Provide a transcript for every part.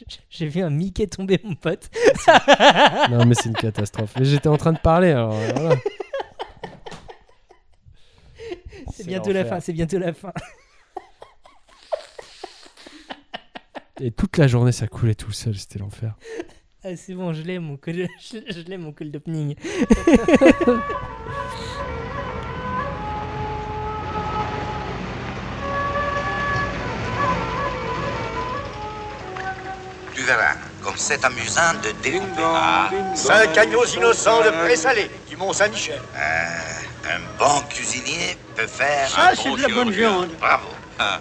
J'ai vu un Mickey tomber, mon pote. non, mais c'est une catastrophe. Mais j'étais en train de parler, alors euh, voilà. C'est bientôt la fin, c'est bientôt la fin. Et toute la journée, ça coulait tout seul, c'était l'enfer. Ah, c'est bon, je l'ai mon col, je, je l'ai mon col d'opening. Verras, comme c'est amusant de découper. Ah, Cinq agneaux innocents de présalé du Mont-Saint-Michel. euh, un bon cuisinier peut faire Ça, un c'est bon de la bonne viande. Bravo. Ah.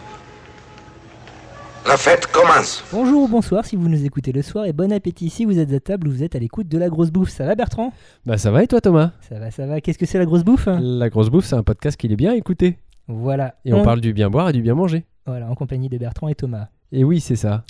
La fête commence. Bonjour ou bonsoir si vous nous écoutez le soir et bon appétit si vous êtes à table ou vous êtes à l'écoute de la grosse bouffe. Ça va Bertrand? Bah ça va et toi Thomas? Ça va, ça va. Qu'est-ce que c'est la grosse bouffe? La grosse bouffe, c'est un podcast qu'il est bien écouté. Voilà. Et on parle du bien boire et du bien manger. Voilà, en compagnie de Bertrand et Thomas. Et oui, c'est ça.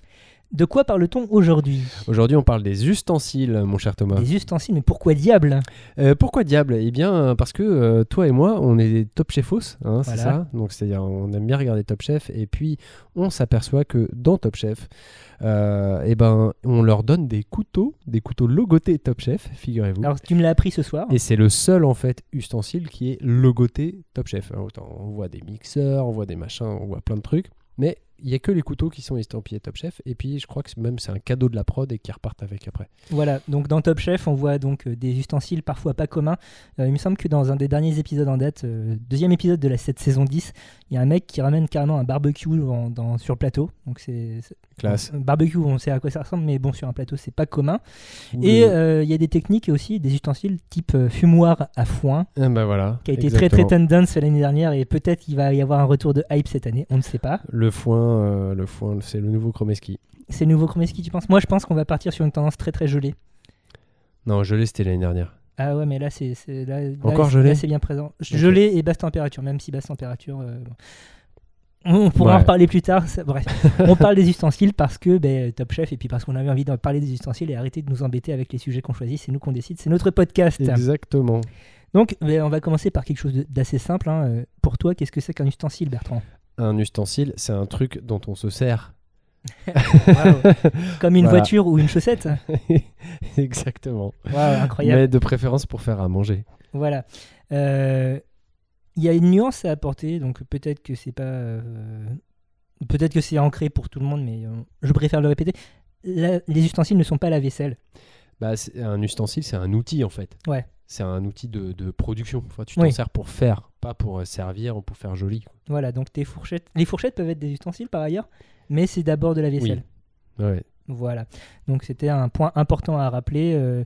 De quoi parle-t-on aujourd'hui Aujourd'hui, on parle des ustensiles, mon cher Thomas. Des ustensiles, mais pourquoi diable? Euh, pourquoi diable? Eh bien, parce que euh, toi et moi, on est des top chefos, hein, c'est ça? Donc, c'est-à-dire, on aime bien regarder Top Chef, et puis on s'aperçoit que dans Top Chef, euh, eh ben, on leur donne des couteaux, des couteaux logotés Top Chef, figurez-vous. Alors, tu me l'as appris ce soir. Et c'est le seul en fait ustensile qui est logoté Top Chef. Alors, autant, on voit des mixeurs, on voit des machins, on voit plein de trucs, mais il y a que les couteaux qui sont estampillés Top Chef. Et puis je crois que même c'est un cadeau de la prod et qui repartent avec après. Voilà, donc dans Top Chef, on voit donc euh, des ustensiles parfois pas communs. Euh, il me semble que dans un des derniers épisodes en date, euh, deuxième épisode de la cette saison 10, il y a un mec qui ramène carrément un barbecue en- dans- sur le plateau. Donc c'est Classe. un barbecue, on sait à quoi ça ressemble, mais bon, sur un plateau, c'est pas commun. Et euh, il y a des techniques et aussi des ustensiles type fumoir à foin, Ah bah voilà. qui a été très très tendance l'année dernière et peut-être il va y avoir un retour de hype cette année, on ne sait pas. Le foin, euh, le foin, c'est le nouveau Chromeski. C'est le nouveau Chromeski, tu penses? Moi, je pense qu'on va partir sur une tendance très très gelée. Non, gelé c'était l'année dernière. Ah ouais, mais là, c'est là, Encore gelé là, c'est bien présent. Gelé et basse température, même si basse température. euh. On pourra en reparler plus tard. ça- bref, on parle des ustensiles parce que ben, Top Chef et puis parce qu'on avait envie de parler des ustensiles et arrêter de nous embêter avec les sujets qu'on choisit. C'est nous qu'on décide, c'est notre podcast. Exactement. Donc, ben, on va commencer par quelque chose d'assez simple. hein. Euh, Pour toi, qu'est-ce que c'est qu'un ustensile, Bertrand? Un ustensile, c'est un truc dont on se sert. Comme une Voilà. voiture ou une chaussette Exactement. Waouh, incroyable. Mais de préférence pour faire à manger. Voilà. Euh, Il y a une nuance à apporter, donc peut-être que c'est pas. euh, peut-être que c'est ancré pour tout le monde, mais euh, je préfère le répéter. La- les ustensiles ne sont pas la vaisselle. Bah, c'est- un ustensile, c'est un outil en fait. Ouais. C'est un outil de, de production. Enfin, tu t'en Oui. sers pour faire, pas pour euh, servir ou pour faire joli. quoi. Voilà, donc tes fourchettes. Les fourchettes peuvent être des ustensiles par ailleurs, mais c'est d'abord de la vaisselle. Ouais. Voilà. Donc c'était un point important à rappeler. euh,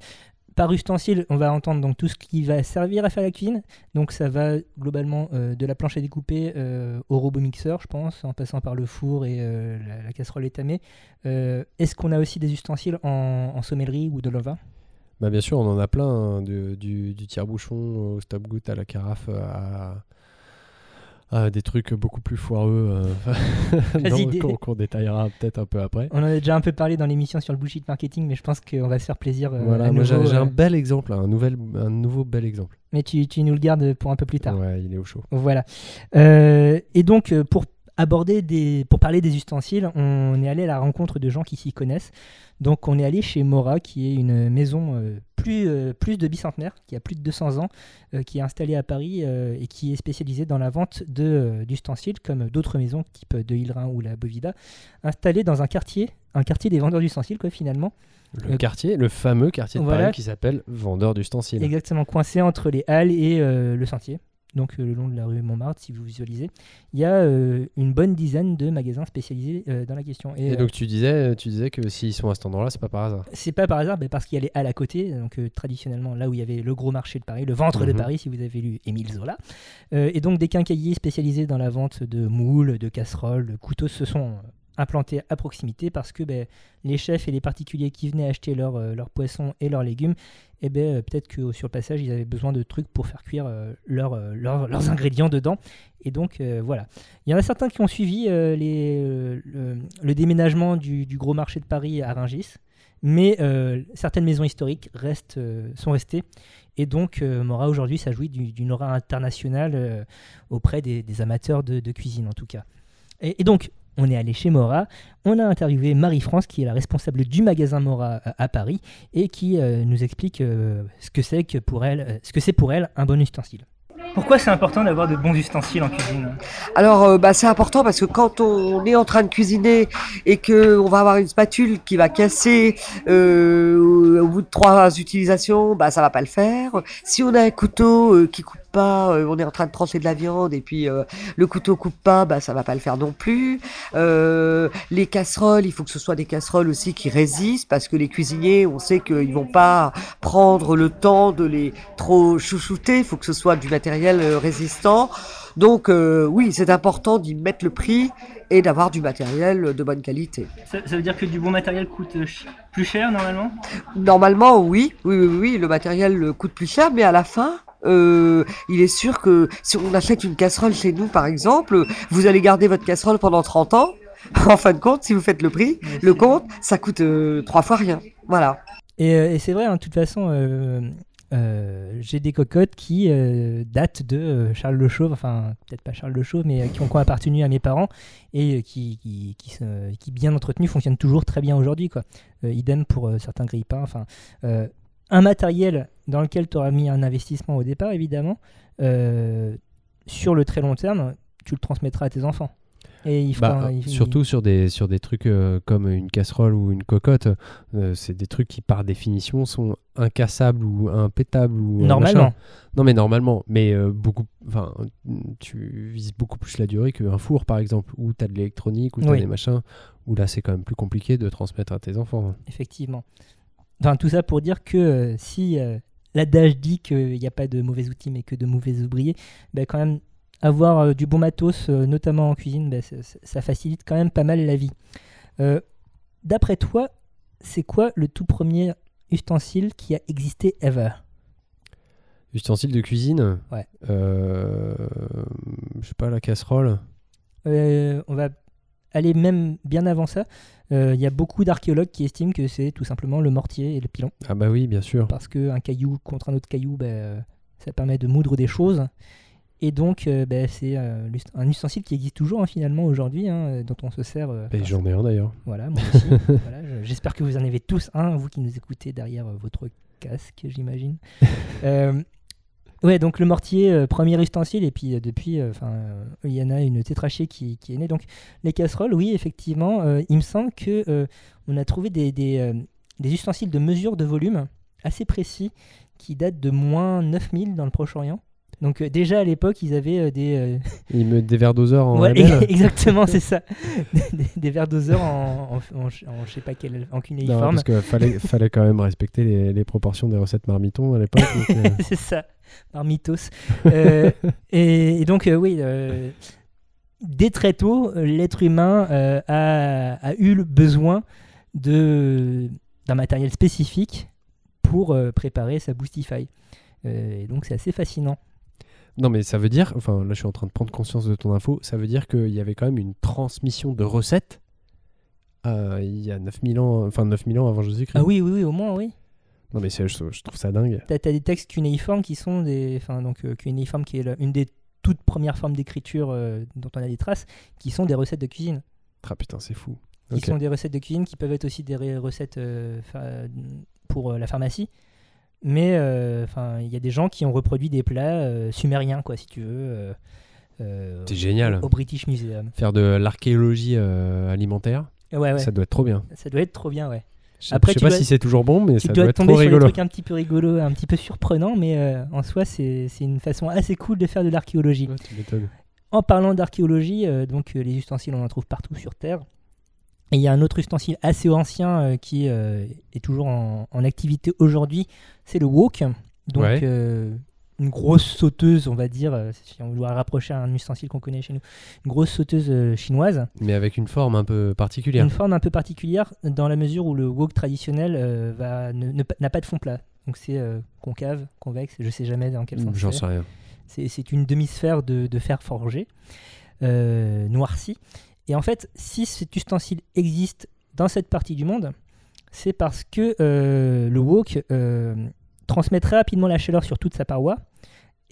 par ustensile, on va entendre donc tout ce qui va servir à faire la cuisine. Donc ça va globalement euh, de la planche à découper euh, au robot mixeur, je pense, en passant par le four et euh, la, casserole étamée. Est-ce qu'on a aussi des ustensiles en, sommellerie ou de levain Bah, bien sûr, on en a plein, hein, de- du, du tire-bouchon au stop-goutte à la carafe à, à des trucs beaucoup plus foireux euh, qu'on détaillera peut-être un peu après. On en a déjà un peu parlé dans l'émission sur le bullshit marketing, mais je pense qu'on va se faire plaisir. euh, voilà, à moi j'ai un euh, bel exemple, un, nouvel, un nouveau bel exemple. Mais tu, tu nous le gardes pour un peu plus tard. Ouais, il est au chaud. Voilà. Euh, et donc, pour aborder des, pour parler des ustensiles, on est allé à la rencontre de gens qui s'y connaissent. Donc, on est allé chez Mora, qui est une maison euh, plus, euh, plus de bicentenaire, qui a plus de 200 ans, euh, qui est installée à Paris et qui est spécialisée dans la vente de, d'ustensiles, comme d'autres maisons, type de Hillerin ou la Bovida, installée dans un quartier, un quartier des vendeurs d'ustensiles, quoi, finalement. Le quartier, le fameux quartier de voilà. Paris qui s'appelle Vendeur d'ustensiles. Exactement, coincé entre les Halles et le Sentier, donc euh, le long de la rue Montmartre, si vous visualisez. Il y a euh, une bonne dizaine de magasins spécialisés euh, dans la question. Et, Et euh, donc tu disais, tu disais que s'ils sont à cet endroit-là, c'est pas par hasard. c'est pas par hasard, mais parce qu'il y a les Halles à côté, donc traditionnellement là où il y avait le gros marché de Paris, le ventre de Mhm. Paris, si vous avez lu Émile Zola. Et donc des quincailliers spécialisés dans la vente de moules, de casseroles, de couteaux se sont implantés à proximité parce que ben, les chefs et les particuliers qui venaient acheter leurs euh, leurs poissons et leurs légumes, eh ben, euh, peut-être que sur le passage, ils avaient besoin de trucs pour faire cuire euh, leurs, ingrédients dedans. Et donc voilà. Il y en a certains qui ont suivi les, le, déménagement du, gros marché de Paris à Rungis, mais certaines maisons historiques restent, sont restées. Et donc Mora aujourd'hui, ça jouit du- d'une aura internationale auprès des, amateurs de, cuisine en tout cas. Et donc, on est allé chez Mora, on a interviewé Marie-France, qui est la responsable du magasin Mora à, à Paris, et qui euh, nous explique euh, ce que c'est que pour elle, euh, ce que c'est pour elle un bon ustensile. Pourquoi c'est important d'avoir de bons ustensiles en cuisine? Alors, euh, bah, c'est important parce que quand on est en train de cuisiner et que on va avoir une spatule qui va casser euh, au bout de trois utilisations, bah, ça va pas le faire. Si on a un couteau euh, qui coupe pas, euh, on est en train de trancher de la viande et puis euh, le couteau coupe pas, bah, ça va pas le faire non plus. Euh, les casseroles, il faut que ce soit des casseroles aussi qui résistent parce que les cuisiniers, on sait qu'ils vont pas prendre le temps de les trop chouchouter. Il faut que ce soit du matériel résistant. Donc euh, oui, c'est important d'y mettre le prix et d'avoir du matériel de bonne qualité. ça, ça veut dire que du bon matériel coûte plus cher normalement? Normalement, oui, oui, oui, oui, le matériel coûte plus cher, mais à la fin, euh, il est sûr que si on achète une casserole chez nous, par exemple, vous allez garder votre casserole pendant 30 ans. En fin de compte, si vous faites le prix, le compte, ça coûte euh, trois fois rien. Voilà. Et, euh, et c'est vrai, hein, de toute façon, euh, j'ai des cocottes qui euh, datent de euh, Charles Le Chauve, enfin peut-être pas Charles Le Chauve, mais qui ont, qui ont appartenu à mes parents et qui, qui, qui, bien entretenues, fonctionnent toujours très bien aujourd'hui. quoi. Idem pour certains grille-pains. Enfin, un matériel dans lequel tu auras mis un investissement au départ, évidemment, euh, sur le très long terme, tu le transmettras à tes enfants. Et il faut Bah, un- il- surtout sur des, sur des trucs euh, comme une casserole ou une cocotte, euh, c'est des trucs qui par définition sont incassables ou impétables. Ou, normalement. machin. Non mais normalement, mais euh, beaucoup, enfin, tu vises beaucoup plus la durée qu'un four par exemple, où tu as de l'électronique, où tu as Oui. des machins, où là c'est quand même plus compliqué de transmettre à tes enfants. effectivement. Enfin, tout ça pour dire que euh, si euh, l'adage dit qu'il n'y a pas de mauvais outils mais que de mauvais ouvriers, ben, quand même avoir euh, du bon matos, notamment en cuisine, ben, ça, facilite quand même pas mal la vie. Euh, D'après toi, c'est quoi le tout premier ustensile qui a existé ever? Ustensiles de cuisine? Ouais. euh, je sais pas, la casserole? Euh, On va aller même bien avant ça. Euh, Il y a beaucoup d'archéologues qui estiment que c'est tout simplement le mortier et le pilon. Ah bah oui, bien sûr. parce qu'un caillou contre un autre caillou, euh, ça permet de moudre des choses. Et donc, euh, ben, c'est euh, un ustensile qui existe toujours hein, finalement aujourd'hui, hein, euh, dont on se sert. euh, Et J'en ai un d'ailleurs. Voilà, moi aussi. Voilà, je- J'espère que vous en avez tous un, vous qui nous écoutez derrière votre casque, j'imagine. Ouais, donc le mortier, euh, premier ustensile, et puis euh, depuis, euh, il y en a une tétrachée qui, est née. Donc les casseroles, oui, effectivement, il me semble que on a trouvé des ustensiles de mesure de volume assez précis qui datent de moins 9000 dans le Proche-Orient. Donc euh, déjà à l'époque, ils avaient euh, des, euh, Il me des verres doseurs en Ouais, exactement, c'est ça. des, des- des verres doseurs en, en, en- en je sais pas quel, en Non, cunéiforme. parce qu'il fallait, fallait quand même respecter les, les proportions des recettes marmitons à l'époque. c'est ça. Euh, et, et donc, oui, dès très tôt, l'être humain a, a eu le besoin de- d'un matériel spécifique pour préparer sa Boostify. Et donc, c'est assez fascinant. Non, mais ça veut dire, enfin là je suis en train de prendre conscience de ton info, ça veut dire qu'il y avait quand même une transmission de recettes euh, il y a 9000 ans, enfin 9000 ans avant Jésus-Christ. Ah oui, oui, oui, au moins, oui. Non, mais je, je trouve ça dingue. T'as as des textes cunéiformes qui sont des. Enfin, donc, euh, cunéiforme qui est la- une des toutes premières formes d'écriture euh, dont on a des traces, qui sont des recettes de cuisine. Ah putain, c'est fou. Qui Ok. sont des recettes de cuisine qui peuvent être aussi des recettes euh, pour la pharmacie. Mais euh, enfin, il y a des gens qui ont reproduit des plats euh, sumériens, quoi, si tu veux. euh, C'est génial. Au, British Museum. Faire de l'archéologie alimentaire, Ouais, ouais. ça doit être trop bien. Ça doit être trop bien, ouais. Je, Après, je sais pas dois- si c'est toujours bon, mais tu ça dois doit être tomber trop sur rigolo. des trucs un petit peu rigolos, un petit peu surprenants, mais euh, en soi, c'est c'est une façon assez cool de faire de l'archéologie. Ouais. En parlant d'archéologie, euh, donc euh, les ustensiles, on en trouve partout sur Terre. Et il y a un autre ustensile assez ancien euh, qui euh, est toujours en, en activité aujourd'hui, c'est le wok. Donc Ouais. euh, une grosse sauteuse, on va dire, si on doit rapprocher un ustensile qu'on connaît chez nous, une grosse sauteuse chinoise. Mais avec une forme un peu particulière. Une forme un peu particulière dans la mesure où le wok traditionnel va- ne- ne- n'a pas de fond plat. Donc c'est concave, convexe, je sais jamais dans quel sens J'en sais rien. C'est c'est une demi-sphère de, de fer forgé, noirci. Et en fait, si cet ustensile existe dans cette partie du monde, c'est parce que euh, le wok euh, transmet très rapidement la chaleur sur toute sa paroi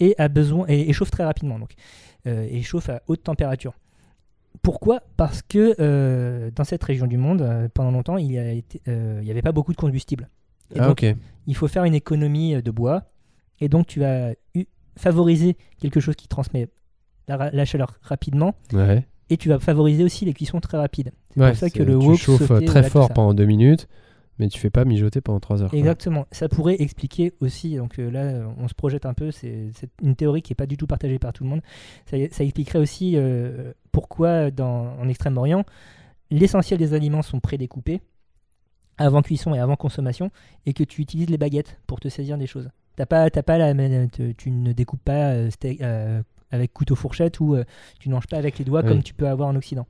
et a besoin et, et chauffe très rapidement donc euh, et chauffe à haute température. pourquoi? Parce que euh, dans cette région du monde, pendant longtemps, il n'y avait pas beaucoup de combustible. Et Ah, donc, il faut faire une économie de bois. Et donc, tu vas favoriser quelque chose qui transmet la, la chaleur rapidement. Ouais. Et tu vas favoriser aussi les cuissons très rapides. C'est Ouais, pour ça que le tu wok chauffes sautait, très voilà, fort pendant deux minutes, mais tu fais pas mijoter pendant trois heures. quoi. Exactement. Ça pourrait expliquer aussi, donc euh, là euh, on se projette un peu, c'est une théorie qui n'est pas du tout partagée par tout le monde. Ça, ça expliquerait aussi euh, pourquoi dans, en Extrême-Orient, l'essentiel des aliments sont prédécoupés avant cuisson et avant consommation et que tu utilises les baguettes pour te saisir des choses. T'as pas, t'as pas la, tu ne découpes pas euh, steak- euh, avec couteau fourchette ou euh, tu ne manges pas avec les doigts Oui. comme tu peux avoir en Occident.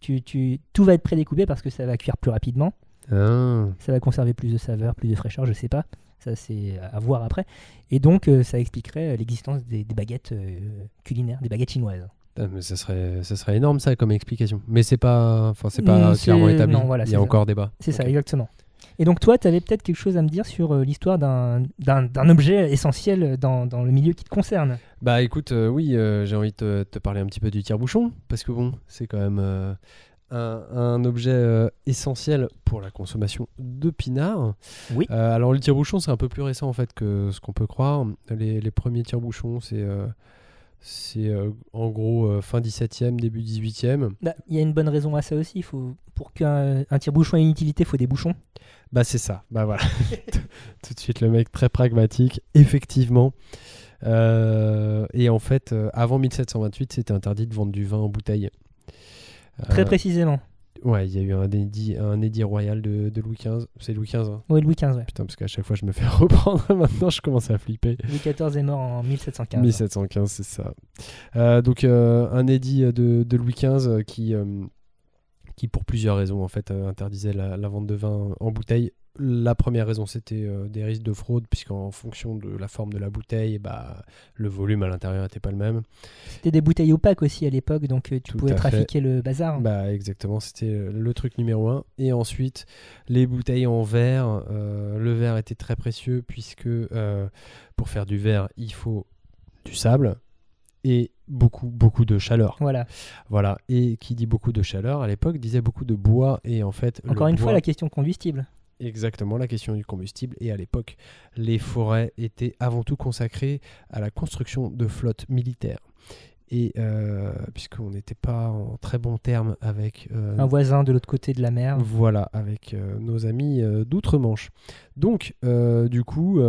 Tu, tu, tout va être prédécoupé parce que ça va cuire plus rapidement Ah. ça va conserver plus de saveur, plus de fraîcheur, je sais pas. Ça, c'est à voir après. Et donc, euh, ça expliquerait euh, l'existence des, des baguettes euh, culinaires, des baguettes chinoises. Ah, mais ça serait, ça serait énorme ça comme explication. Mais c'est pas, enfin c'est pas clairement établi. non, voilà, Il y a encore débat. C'est ça, exactement. Et donc, toi, tu avais peut-être quelque chose à me dire sur euh, l'histoire d'un objet essentiel dans, dans le milieu qui te concerne. Bah écoute, euh, oui, euh, j'ai envie de te, te parler un petit peu du tire-bouchon parce que bon, c'est quand même euh, un, un objet euh, essentiel pour la consommation de pinard. Oui. Euh, alors le tire-bouchon, c'est un peu plus récent en fait que ce qu'on peut croire. Les, les premiers tire-bouchons, c'est euh, c'est euh, en gros euh, fin 17e, début 18e. Bah, Il y a une bonne raison à ça aussi. Faut, pour qu'un un tire-bouchon ait une utilité, il faut des bouchons. Bah c'est ça, bah voilà. Tout de suite le mec très pragmatique, effectivement. Euh, et en fait, avant 1728, c'était interdit de vendre du vin en bouteille. Très précisément. Ouais, il y a eu un édit, un édit royal de, de Louis XV. C'est Louis XV, hein. Oui, Louis XV, ouais. Putain, parce qu'à chaque fois je me fais reprendre, maintenant je commence à flipper. Louis XIV est mort en 1715. 1715, c'est ça. Euh, donc euh, un édit de, de Louis XV qui, euh, qui, pour plusieurs raisons, en fait, euh, interdisait la, la vente de vin en bouteille. La première raison, c'était euh, des risques de fraude, puisqu'en fonction de la forme de la bouteille, bah, le volume à l'intérieur n'était pas le même. C'était des bouteilles opaques aussi à l'époque, donc euh, tu Tout pouvais fait. trafiquer le bazar. Bah exactement, c'était euh, le truc numéro un. Et ensuite, les bouteilles en verre. euh, le verre était très précieux puisque pour faire du verre, il faut du sable et beaucoup, beaucoup de chaleur. Voilà. Voilà. Et qui dit beaucoup de chaleur à l'époque disait beaucoup de bois. Et en fait, Encore une fois, la question combustible. Exactement, la question du combustible. Et à l'époque, les forêts étaient avant tout consacrées à la construction de flottes militaires. Et euh, puisqu'on n'était pas en très bons termes avec euh, Un voisin de l'autre côté de la mer. voilà, avec euh, nos amis d'outre-Manche. Donc, du coup,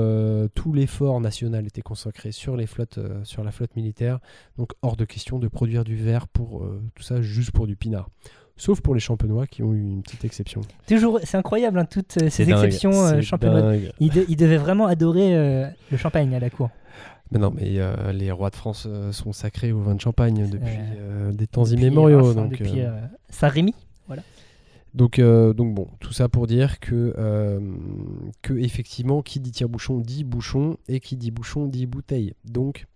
tout l'effort national était consacré sur, les flottes, sur la flotte militaire. Donc, hors de question de produire du verre pour tout ça, juste pour du pinard. Sauf pour les champenois qui ont eu une petite exception. Toujours, c'est incroyable, hein, toutes euh, ces dingue, exceptions euh, champenoises. Ils, de- ils devaient vraiment adorer euh, le champagne à la cour. Mais non, mais euh, les rois de France euh, sont sacrés au vin de champagne depuis Euh, euh, des temps Depuis, immémoriaux. enfin, donc, depuis Saint-Rémy. Donc, euh, donc bon, tout ça pour dire que, euh, que effectivement, qui dit tire-bouchon dit bouchon et qui dit bouchon dit bouteille. Donc,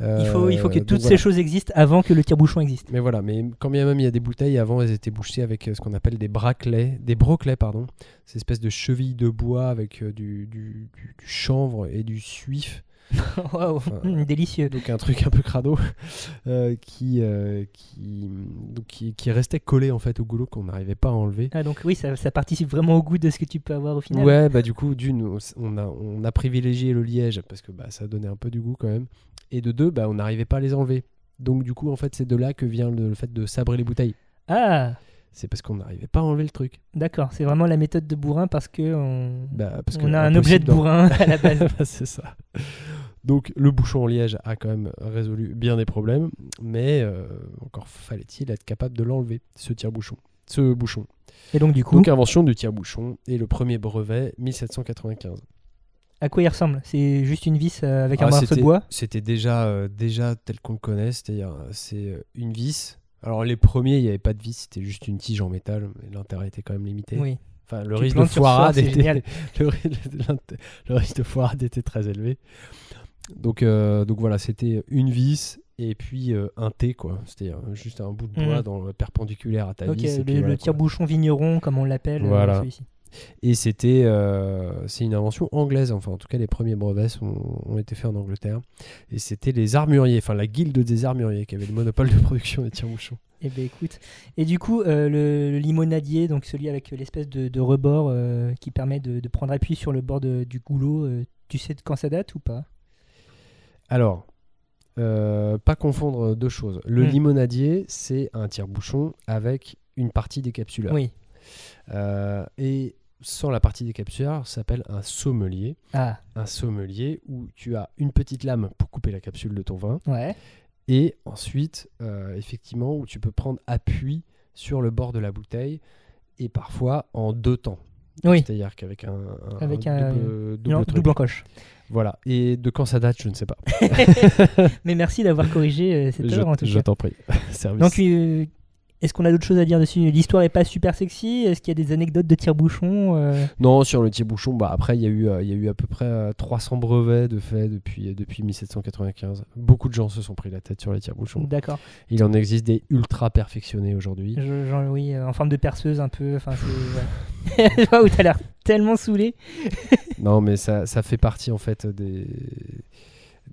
il, faut, il faut que euh, toutes ces choses existent avant que le tire-bouchon existe. Mais voilà, mais quand bien même il y a des bouteilles, avant elles étaient bouchées avec euh, ce qu'on appelle des braclets, des broclets, pardon. Ces espèces de chevilles de bois avec euh, du, du- du- du chanvre et du suif. Enfin, hum, délicieux. donc un truc un peu crado euh, qui, euh, qui, donc qui, qui restait collé en fait au goulot qu'on n'arrivait pas à enlever. Ah, donc oui, ça, ça participe vraiment au goût de ce que tu peux avoir au final. Ouais, bah du coup, d'une, on a, on a privilégié le liège parce que bah, ça donnait un peu du goût quand même. Et de deux, bah, on n'arrivait pas à les enlever. Donc du coup, en fait, c'est de là que vient le, le fait de sabrer les bouteilles. Ah, C'est parce qu'on n'arrivait pas à enlever le truc. d'accord, c'est vraiment la méthode de bourrin parce que on, Bah, parce que a un objet de bourrin à la base. Bah, c'est ça. Donc le bouchon en liège a quand même résolu bien des problèmes, mais euh, encore fallait-il être capable de l'enlever, ce tire-bouchon. Ce bouchon. Et donc du coup, Donc invention du tire-bouchon et le premier brevet 1795. À quoi il ressemble? C'est juste une vis euh, avec un Ah, morceau de bois? C'était déjà, euh, déjà tel qu'on le connaît, c'est-à-dire euh, c'est une vis. Alors les premiers, il n'y avait pas de vis, c'était juste une tige en métal, mais l'intérêt était quand même limité. Oui. Enfin, le Tu risque de foirade était, le, risque de foirade était très élevé. Donc, euh, donc voilà, c'était une vis et puis euh, un T quoi. C'était euh, juste un bout de bois Mhm. dans le perpendiculaire à ta vis. et le, puis voilà, tire-bouchon vigneron, comme on l'appelle, Voilà. celui-ci. Et c'était, euh, c'est une invention anglaise. Enfin, en tout cas, les premiers brevets sont- ont été faits en Angleterre. Et c'était les armuriers, enfin la guilde des armuriers qui avait le monopole de production des tire-bouchons. Eh ben écoute. Et du coup, euh, le, le limonadier, donc celui avec l'espèce de, de rebord euh, qui permet de, de prendre appui sur le bord de- du goulot, tu sais de quand ça date ou pas? Alors, euh, pas confondre deux choses. Le Hmm. limonadier, c'est un tire-bouchon avec une partie décapsuleur. Oui. Euh, et sans la partie décapsuleur, ça s'appelle un sommelier. Ah, Un sommelier où tu as une petite lame pour couper la capsule de ton vin. ouais. Et ensuite, euh, effectivement, où tu peux prendre appui sur le bord de la bouteille et parfois en deux temps. Oui, C'est-à-dire qu'avec un, un- Avec un double, double non, truc. double encoche. Voilà. Et de quand ça date, je ne sais pas. Mais merci d'avoir corrigé euh, cette je erreur en tout je cas. t'en prie. Service. Donc, euh, est-ce qu'on a d'autres choses à dire dessus? L'histoire est pas super sexy Est-ce qu'il y a des anecdotes de tire-bouchon euh? Non, sur le tire-bouchon, bah, après, il y, a eu, euh, il y a eu à peu près euh, 300 brevets de fait depuis, depuis 1795. Beaucoup de gens se sont pris la tête sur les tire-bouchons. D'accord. Il en existe des ultra perfectionnés aujourd'hui. Genre, oui, euh, en forme de perceuse un peu. Enfin, ouais. Je vois où t'as l'air tellement saoulé. Non, mais ça, ça fait partie en fait des,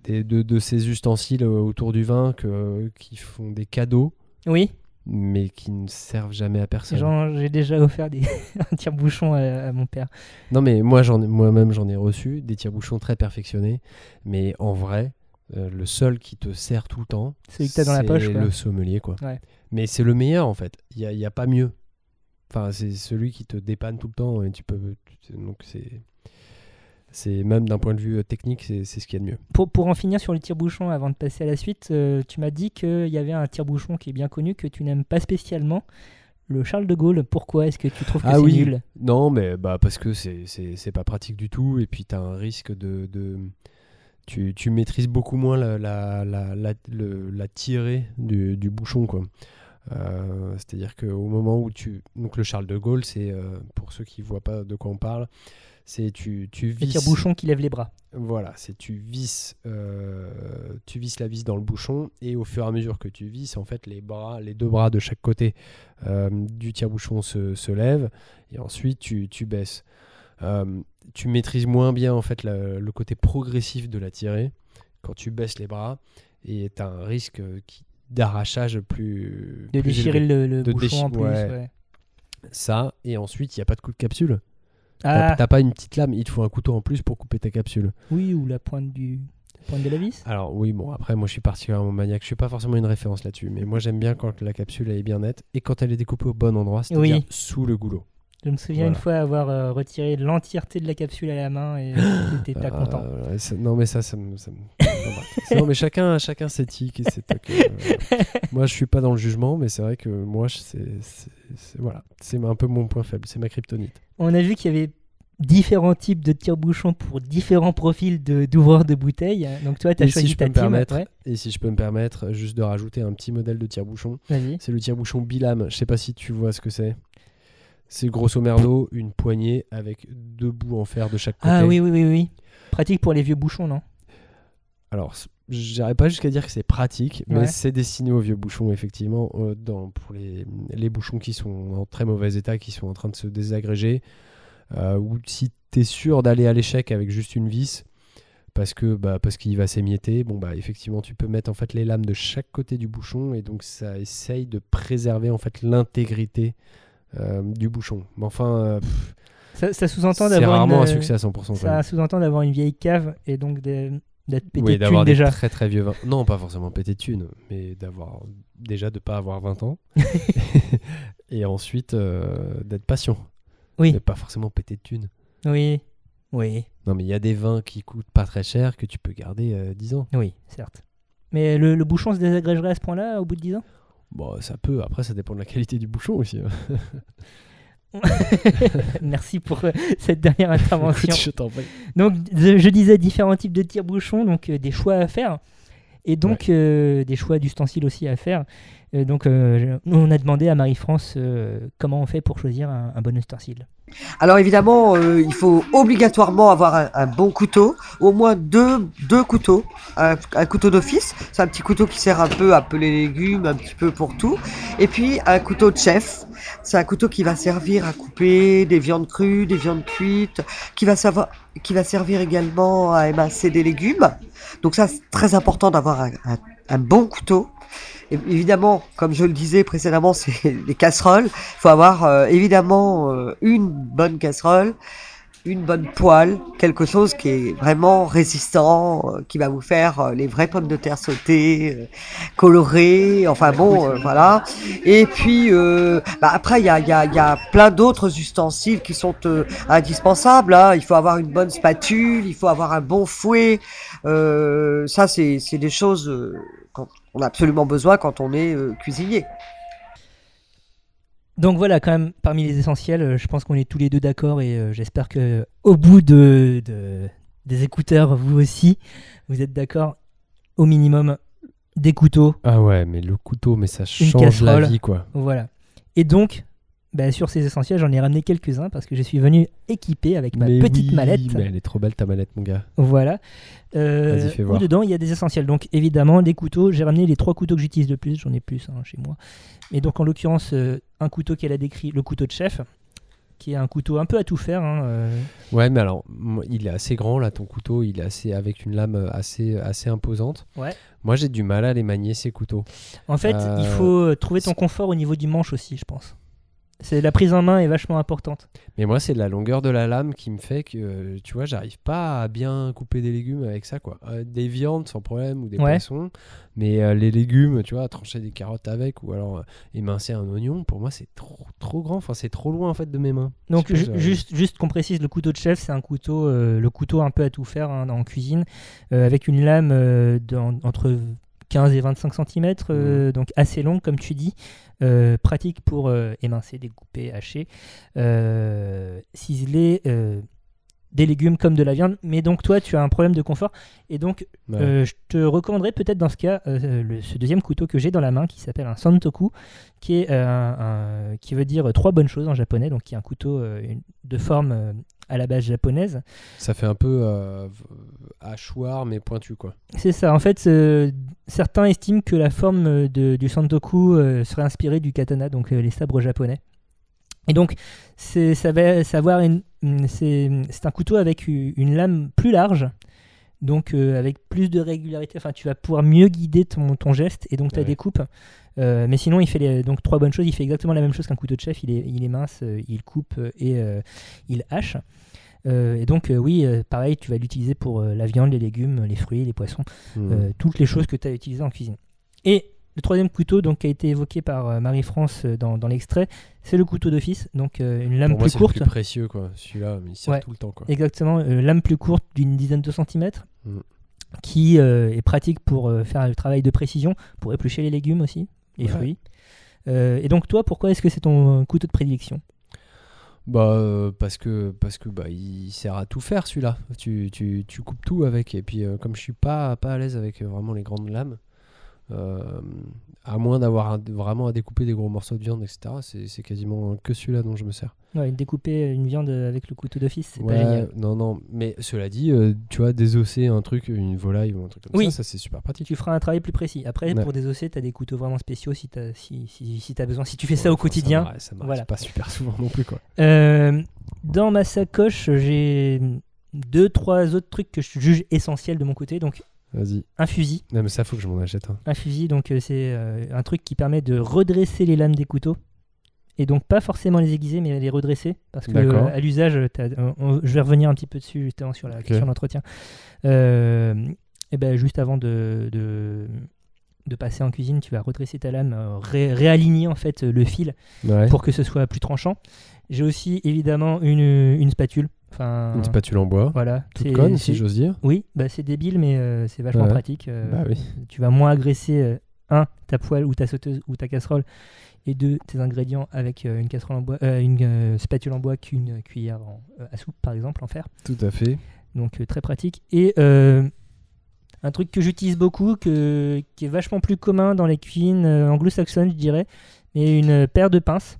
des- de, de ces ustensiles euh, autour du vin que, qui font des cadeaux, Oui, mais qui ne servent jamais à personne. genre, j'ai déjà offert des... un tire-bouchon à, à mon père. Non, mais moi, j'en moi-même, j'en ai reçu des tire-bouchons très perfectionnés, mais en vrai, euh, le seul qui te sert tout le temps, Celui que t'as dans la c'est poche, quoi. le sommelier, quoi. Ouais. Mais c'est le meilleur en fait. Il n'y a, y a pas mieux. Enfin, c'est celui qui te dépanne tout le temps et tu peux. Donc c'est. C'est même d'un point de vue euh, technique, c'est ce qu'il y a de mieux. Pour, pour en finir sur le tire-bouchon avant de passer à la suite, euh, tu m'as dit qu'il y avait un tire-bouchon qui est bien connu que tu n'aimes pas spécialement. Le Charles de Gaulle, pourquoi est-ce que tu trouves que Ah c'est oui. nul? Non, mais bah parce que c'est- pas pratique du tout et puis tu as un risque de. de- tu, tu maîtrises beaucoup moins la, la, la, la, le- la tirée du, du bouchon, quoi. Euh, C'est-à-dire qu'au moment où tu. Donc le Charles de Gaulle, c'est. euh, pour ceux qui voient pas de quoi on parle, c'est tu, tu Le vis. tire-bouchon qui lève les bras. Voilà, c'est tu visses, euh, tu visses la vis dans le bouchon et au fur et à mesure que tu visses, en fait, les bras, les deux bras de chaque côté euh, du tire-bouchon se, se lèvent et ensuite tu, tu baisses. Euh, tu maîtrises moins bien en fait la- le côté progressif de la tirée quand tu baisses les bras et tu as un risque qui- d'arrachage plus De plus déchirer élevé. le, le De bouchon en plus. ouais. ouais. ça et ensuite il n'y a pas de coup de capsule. T'as Ah, t'as pas une petite lame, il te faut un couteau en plus pour couper ta capsule. oui, ou la pointe, du... pointe de la vis. Alors oui, bon, après, moi je suis particulièrement maniaque. Je suis pas forcément une référence là-dessus, mais moi j'aime bien quand la capsule elle est bien nette et quand elle est découpée au bon endroit, c'est-à-dire Oui. sous le goulot. Je me souviens Voilà. une fois avoir euh, retiré l'entièreté de la capsule à la main et t'étais pas Euh, content. non, mais ça, ça me. ça. Non, mais chacun, chacun ses tics et ses tocs. euh, moi je suis pas dans le jugement, mais c'est vrai que moi, c'est. Voilà, c'est un peu mon point faible, c'est ma kryptonite. On a vu qu'il y avait différents types de tire-bouchons pour différents profils d'ouvreurs de, bouteilles. Donc toi, tu as Et choisi si je ta peux me team. permettre, ouais. et si je peux me permettre, juste de rajouter un petit modèle de tire-bouchon. C'est le tire-bouchon Bilam. Je sais pas si tu vois ce que c'est. C'est grosso merdo une poignée avec deux bouts en fer de chaque côté. Ah oui, oui, oui, oui. Pratique pour les vieux bouchons, non? Alors, j'irais pas jusqu'à dire que c'est pratique, mais Ouais. c'est destiné aux vieux bouchons, effectivement, euh, dans, pour les, les bouchons qui sont en très mauvais état, qui sont en train de se désagréger, euh, ou si tu es sûr d'aller à l'échec avec juste une vis, parce que bah, parce qu'il va s'émietter, bon bah effectivement tu peux mettre en fait les lames de chaque côté du bouchon et donc ça essaye de préserver en fait l'intégrité euh, du bouchon. Mais enfin, pff, Ça, ça sous-entend c'est d'avoir rarement une, un succès à 100%. quand Ça sous-entend d'avoir une vieille cave et donc de- d'être pété Oui, de d'avoir thunes des déjà. très très vieux. Non, pas forcément pété de thunes, mais d'avoir déjà de pas avoir 20 ans. et ensuite euh, d'être patient. Oui. Mais pas forcément pété de thunes. Oui, oui, Non, mais il y a des vins qui coûtent pas très cher que tu peux garder euh, 10 ans. oui, certes. Mais le, le bouchon se désagrégerait à ce point-là au bout de 10 ans? Bon, ça peut. Après, ça dépend de la qualité du bouchon aussi. Merci pour euh, cette dernière intervention. Écoute, je t'en prie. Donc, je je disais différents types de tire-bouchons, donc euh, des choix à faire. Et donc, euh, des choix d'ustensiles aussi à faire. Euh, donc, euh, on a demandé à Marie-France euh, comment on fait pour choisir un, un bon ustensile. Alors évidemment, euh, il faut obligatoirement avoir un, un bon couteau, au moins deux, deux couteaux, un, un couteau d'office, c'est un petit couteau qui sert un peu à peler les légumes, un petit peu pour tout, et puis un couteau de chef, c'est un couteau qui va servir à couper des viandes crues, des viandes cuites, qui va, savoir, qui va servir également à émincer des légumes. Donc ça, c'est très important d'avoir un- un bon couteau. Évidemment, comme je le disais précédemment, c'est les casseroles. Il faut avoir euh, évidemment euh, une bonne casserole, une bonne poêle, quelque chose qui est vraiment résistant, euh, qui va vous faire euh, les vraies pommes de terre sautées, colorées, enfin bon, voilà. Et puis bah, après, il y a, y, a, y a plein d'autres ustensiles qui sont indispensables. hein. Il faut avoir une bonne spatule, il faut avoir un bon fouet. Ça, c'est des choses on a absolument besoin quand on est euh, cuisinier. Donc voilà, quand même, parmi les essentiels, euh, je pense qu'on est tous les deux d'accord et euh, j'espère que au bout de, de- des écouteurs, vous aussi, vous êtes d'accord. Au minimum, des couteaux, Ah ouais, mais le couteau, mais ça change la vie, quoi. voilà. Et donc, bah, sur ces essentiels, j'en ai ramené quelques-uns parce que je suis venu équipé avec ma Mais petite oui, mallette. mais elle est trop belle ta mallette, mon gars. Voilà. Euh, Vas-y, fais où voir. dedans, il y a des essentiels. Donc, évidemment, des couteaux. J'ai ramené les trois couteaux que j'utilise le plus. J'en ai plus hein, chez moi. Mais donc, en l'occurrence, euh, un couteau qu'elle a décrit, le couteau de chef, qui est un couteau un peu à tout faire. hein, euh, Ouais, mais alors, il est assez grand, là, ton couteau. Il est assez avec une lame assez, assez imposante. Ouais. Moi, j'ai du mal à les manier, ces couteaux. En fait, Euh, il faut euh, trouver ton confort au niveau du manche aussi, je pense. C'est la prise en main est vachement importante. Mais moi, c'est la longueur de la lame qui me fait que, euh, tu vois, j'arrive pas à bien couper des légumes avec ça, quoi. Euh, des viandes, sans problème, ou des Ouais. poissons. Mais euh, les légumes, tu vois, trancher des carottes avec, ou alors euh, émincer un oignon, pour moi, c'est trop, trop grand. Enfin, c'est trop loin, en fait, de mes mains. Donc ju- juste, juste qu'on précise, le couteau de chef, c'est un couteau, le couteau un peu à tout faire hein, en cuisine, avec une lame entre 15 et 25 cm, Mmh. donc assez longue comme tu dis, euh, pratique pour euh, émincer, découper, hacher, euh, ciseler euh, des légumes comme de la viande. Mais donc toi, tu as un problème de confort, et donc Ouais. euh, je te recommanderais peut-être dans ce cas euh, le- ce deuxième couteau que j'ai dans la main qui s'appelle un santoku, qui, est, euh, un- qui veut dire trois bonnes choses en japonais, donc qui est un couteau de forme à la base japonaise. Ça fait un peu hachoir, mais pointu, quoi. C'est ça, en fait, certains estiment que la forme de- du santoku serait inspirée du katana, donc les sabres japonais. Et donc, c'est, ça va savoir une, une- c'est, c'est un couteau avec une lame plus large, donc euh, avec plus de régularité. Enfin, tu vas pouvoir mieux guider ton, ton geste et donc ta Ouais. découpe. Euh, mais sinon, il fait les- donc trois bonnes choses. Il fait exactement la même chose qu'un couteau de chef. Il est, il est mince, euh, il coupe et il hache. Et donc, oui, pareil, tu vas l'utiliser pour la viande, les légumes, les fruits, les poissons. Hmm. Toutes les choses que tu as utilisées en cuisine. Et le troisième couteau donc, qui a été évoqué par euh, Marie-France euh, dans, dans l'extrait, c'est le couteau d'office, donc euh, une lame Pour moi, plus c'est courte. plus précieux, quoi. Celui-là, mais il sert Ouais. tout le temps, quoi. Exactement, euh, lame plus courte d'une dizaine de centimètres, Mm. qui euh, est pratique pour faire le travail de précision, pour éplucher les légumes aussi, les Ouais. fruits. Et donc toi, pourquoi est-ce que c'est ton couteau de prédilection? Bah euh, parce que parce que bah il sert à tout faire celui-là. Tu, tu, tu coupes tout avec et puis euh, comme je suis pas pas à l'aise avec euh, vraiment les grandes lames, à moins d'avoir vraiment à découper des gros morceaux de viande etc. C'est, quasiment que celui-là dont je me sers. ouais, Découper une viande avec le couteau d'office, c'est Ouais, pas génial. non non. Mais cela dit, euh, tu vois désosser un truc, une volaille ou un truc comme Oui. ça, ça c'est super pratique. Tu feras un travail plus précis. Après, Ouais. pour désosser, tu as des couteaux vraiment spéciaux si tu as, si, si, si t'as besoin. Si tu fais ça au enfin, quotidien, Ça m'arrive voilà. pas super souvent non plus quoi. Euh, dans ma sacoche, j'ai deux, trois autres trucs que je juge essentiels de mon côté. Donc, Vas-y. un fusil. Non mais ça faut que je m'en achète. un. Un fusil, donc euh, c'est euh, un truc qui permet de redresser les lames des couteaux. Et donc, pas forcément les aiguiser, mais les redresser. Parce que D'accord. euh, à l'usage, t'as- on- on- je vais revenir un petit peu dessus justement sur la Ok. question d'entretien. Euh, et ben, juste avant de, de, de passer en cuisine, tu vas redresser ta lame, euh, ré- réaligner en fait le fil Ouais. pour que ce soit plus tranchant. J'ai aussi évidemment une, une spatule. Enfin, Une spatule en bois. voilà. Toute conne si j'ose dire. Oui, bah, c'est débile, mais euh, c'est vachement Ouais. pratique. euh, Bah oui. Tu vas moins agresser, euh, un, ta poêle ou ta sauteuse ou ta casserole, et deux, tes ingrédients avec une, casserole en bois, une spatule en bois qu'une cuillère en- à soupe, par exemple, en fer. Tout à fait. Donc très pratique. Et un truc que j'utilise beaucoup, que, qui est vachement plus commun dans les cuisines anglo-saxonnes, je dirais, mais une paire de pinces.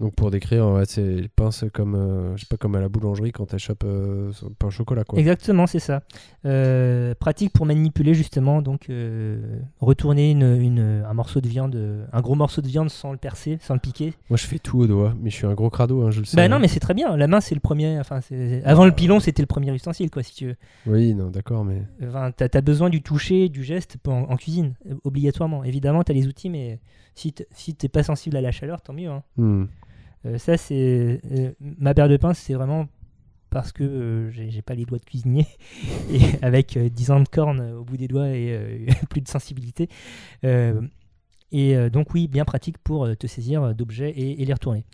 Donc pour décrire, ouais, c'est les pinces comme, euh, je sais pas, comme à la boulangerie quand tu chopes euh, pain au chocolat. Quoi. Exactement, c'est ça. Euh, pratique pour manipuler justement, donc euh, retourner une, une- un morceau de viande, un gros morceau de viande sans le percer, sans le piquer. Moi je fais tout au doigt, mais je suis un gros crado, hein, je le sais. Bah non, mais c'est très bien. La main, c'est le premier. Enfin, avant le pilon, c'était le premier ustensile, quoi, si tu veux. Oui, non, d'accord, mais. Enfin, t'as as besoin du toucher, du geste en, en cuisine, obligatoirement. Évidemment, t'as les outils, mais si t- si t'es pas sensible à la chaleur, tant mieux. hein. Hmm. Euh, ça, c'est euh, ma paire de pince, c'est vraiment parce que euh, j'ai pas les doigts de cuisinier et avec euh, 10 ans de cornes euh, au bout des doigts et euh, plus de sensibilité. Euh, et euh, donc oui, bien pratique pour euh, te saisir d'objets et, et les retourner.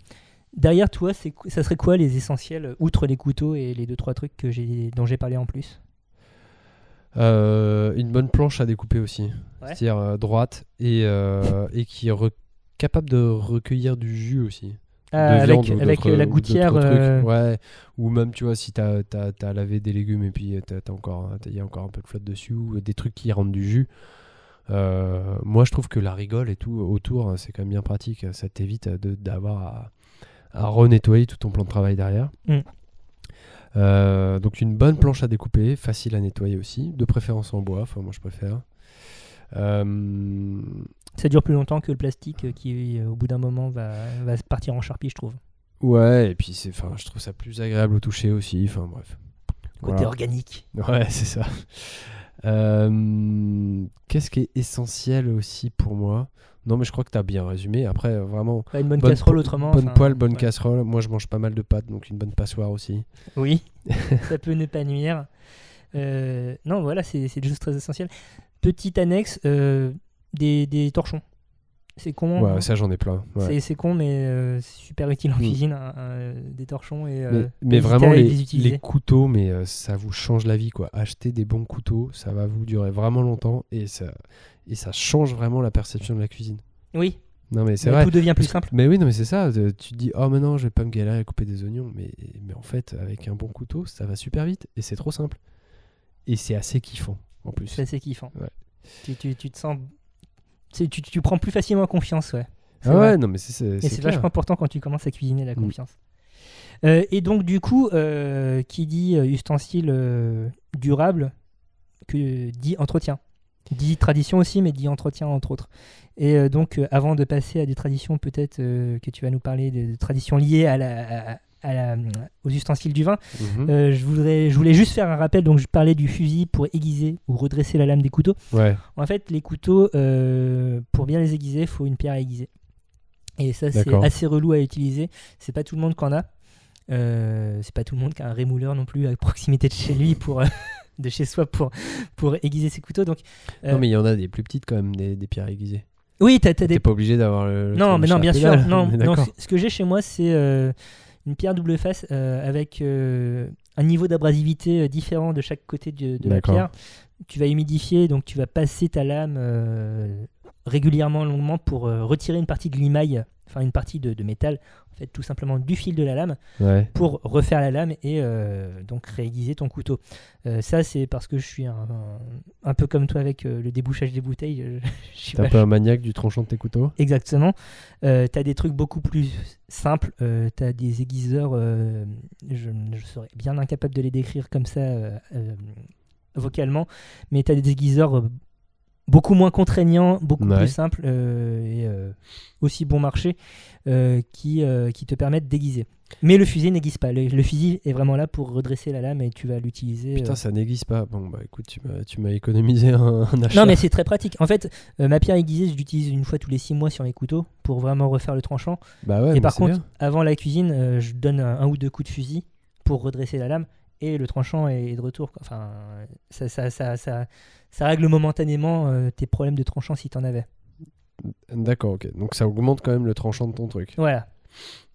Derrière toi, ça serait quoi les essentiels, euh, outre les couteaux et les deux trois trucs que j'ai dont j'ai parlé en plus? Euh, une bonne planche à découper aussi. Ouais. C'est-à-dire euh, droite et, euh, et qui est capable de recueillir du jus aussi. Ah, avec la ou gouttière. Ouais. Ou même, tu vois, si t'as as, lavé des légumes et puis il y a encore un peu de flotte dessus ou des trucs qui rendent du jus. moi, je trouve que la rigole et tout autour, hein, c'est quand même bien pratique. Ça t'évite d'avoir à, à renettoyer tout ton plan de travail derrière. Mm. Euh, donc une bonne planche à découper, facile à nettoyer aussi, de préférence en bois, enfin moi je préfère. Euh, Ça dure plus longtemps que le plastique qui, euh, au bout d'un moment, va, va partir en charpie, je trouve. ouais, et puis c'est, je trouve ça plus agréable au toucher aussi, enfin bref. Côté Voilà. organique. Ouais, c'est ça. Euh, qu'est-ce qui est essentiel aussi pour moi? Non, mais je crois que tu as bien résumé. Après, vraiment, une bonne, bonne casserole autrement. bonne enfin, poêle, bonne ouais. casserole. Moi, je mange pas mal de pâtes, donc une bonne passoire aussi. Oui, ça peut ne pas nuire. Euh, non, voilà, c'est c'est des choses très essentielles. Petite annexe, euh, des, des torchons. C'est con. Ouais, hein. ça j'en ai plein. ouais. C'est- con, mais euh, c'est super utile en Mm. cuisine, hein, euh, des torchons. Et, euh, Mais, mais vraiment, les, les utiliser. les couteaux, mais euh, ça vous change la vie, quoi. Acheter des bons couteaux, ça va vous durer vraiment longtemps et ça, et ça change vraiment la perception de la cuisine. Oui, Non, mais c'est mais vrai. tout devient plus simple. Mais oui, non, mais c'est ça. Tu te dis, oh, maintenant, je vais pas me galérer à couper des oignons. Mais, mais en fait, avec un bon couteau, ça va super vite et c'est trop simple. Et c'est assez kiffant, en plus. C'est assez kiffant. Ouais. Tu, tu, tu te sens. Tu, tu prends plus facilement confiance, ouais. Ah ouais, non, mais c'est- c'est Et c'est vachement important quand tu commences à cuisiner la Mm. confiance. Euh, et donc, du coup, euh, qui dit euh, ustensile euh, durable, que dit entretien. Dit tradition aussi, mais dit entretien entre autres. Et donc, avant de passer à des traditions, peut-être que tu vas nous parler de, de traditions liées à la, à- à la- aux ustensiles du vin, Mhm. euh, je, voudrais, je voulais juste faire un rappel. Donc, je parlais du fusil pour aiguiser ou redresser la lame des couteaux. Ouais, En fait, les couteaux, euh, pour bien les aiguiser, il faut une pierre à aiguiser. Et ça, c'est assez relou à utiliser. C'est pas tout le monde qui en a. Euh, c'est pas tout le monde qui a un rémouleur non plus à proximité de chez lui pour euh, de chez soi pour pour aiguiser ses couteaux. Donc euh, non, mais il y en a des plus petites quand même, des, des pierres aiguisées. oui, t'as, t'as T'es des pas obligé d'avoir le. non, mais non, bien sûr. Non, non, ce- ce que j'ai chez moi, c'est euh, une pierre double face euh, avec euh, un niveau d'abrasivité euh, différent de chaque côté de, de la pierre. Tu vas humidifier, donc tu vas passer ta lame euh, régulièrement, longuement pour retirer une partie de limaille, enfin une partie de, de métal, en fait, tout simplement du fil de la lame Ouais. pour refaire la lame et euh, donc réaiguiser ton couteau. Euh, ça, c'est parce que je suis un, un- un peu comme toi avec euh, le débouchage des bouteilles. Je, suis T'es un peu un maniaque du tranchant de tes couteaux? Exactement. Euh, tu as des trucs beaucoup plus simples. Euh, tu as des aiguiseurs, je, je serais bien incapable de les décrire comme ça vocalement, mais tu as des aiguiseurs beaucoup moins contraignants, beaucoup Ouais. plus simples euh, et euh, aussi bon marché euh, qui, qui te permettent d'aiguiser. Mais le fusil n'aiguise pas. Le, le fusil est vraiment là pour redresser la lame et tu vas l'utiliser. Putain, euh, ça n'aiguise pas. Bon, bah écoute, tu m'as, économisé un, un achat. Non, mais c'est très pratique. En fait, euh, ma pierre aiguisée, je l'utilise une fois tous les six mois sur mes couteaux pour vraiment refaire le tranchant. Bah ouais, et par contre, bien. avant la cuisine, euh, je donne un, un ou deux coups de fusil pour redresser la lame et le tranchant est de retour. quoi. Enfin, ça, ça, ça, ça, ça règle momentanément euh, tes problèmes de tranchant si t'en avais. D'accord, ok. Donc ça augmente quand même le tranchant de ton truc. Voilà.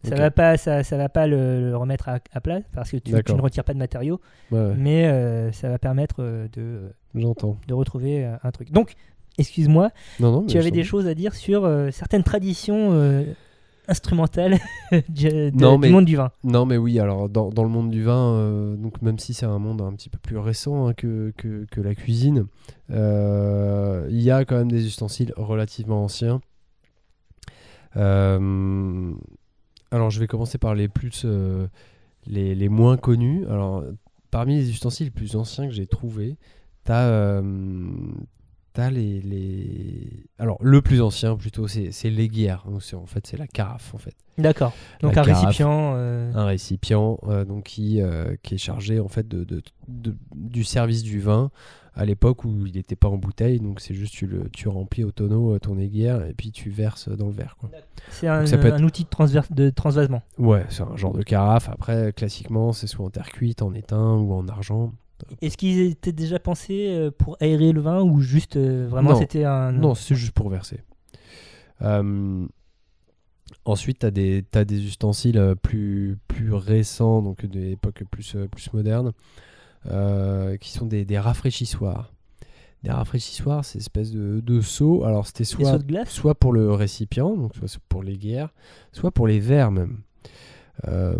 Ça Ok. va pas, ça, ça va pas le, le remettre à, à plat parce que tu, tu ne retires pas de matériaux, Ouais, ouais, mais euh, ça va permettre euh, de, j'entends. de retrouver un truc. Donc, excuse-moi, Non, non, mais tu avais des choses à dire sur euh, certaines traditions euh, instrumentales du, de- Non, du mais- monde du vin. Non, mais oui, alors dans, dans le monde du vin, euh, donc même si c'est un monde un petit peu plus récent hein, que, que, que la cuisine, euh, il y a quand même des ustensiles relativement anciens. Euh, Alors, je vais commencer par les plus, les, les moins connus. Alors, parmi les ustensiles les plus anciens que j'ai trouvés, t'as, euh, t'as les, les. Alors, le plus ancien plutôt, c'est, l'aiguière. En fait, c'est la carafe, en fait. D'accord. Donc La un carafe. récipient. euh, Un récipient, euh, donc qui, euh, qui est chargé en fait de, de- de- du service du vin à l'époque où il n'était pas en bouteille. Donc, c'est juste tu le, tu remplis au tonneau ton aiguière et puis tu verses dans le verre. C'est un, être- outil de, de transvasement. Ouais, c'est un genre de carafe. Après, classiquement, c'est soit en terre cuite, en étain ou en argent. Est-ce qu'ils étaient déjà pensés euh, pour aérer le vin ou juste euh, vraiment c'était un. Non, c'est juste pour verser. Euh, ensuite, tu as, des t'as des ustensiles plus, plus récents, donc des époques plus, plus modernes, euh, qui sont des, des rafraîchissoirs. Des rafraîchissoirs, c'est espèce de, de seau. Alors, c'était soit, de soit pour le récipient, donc soit pour les guerres, soit pour les verres même. Euh,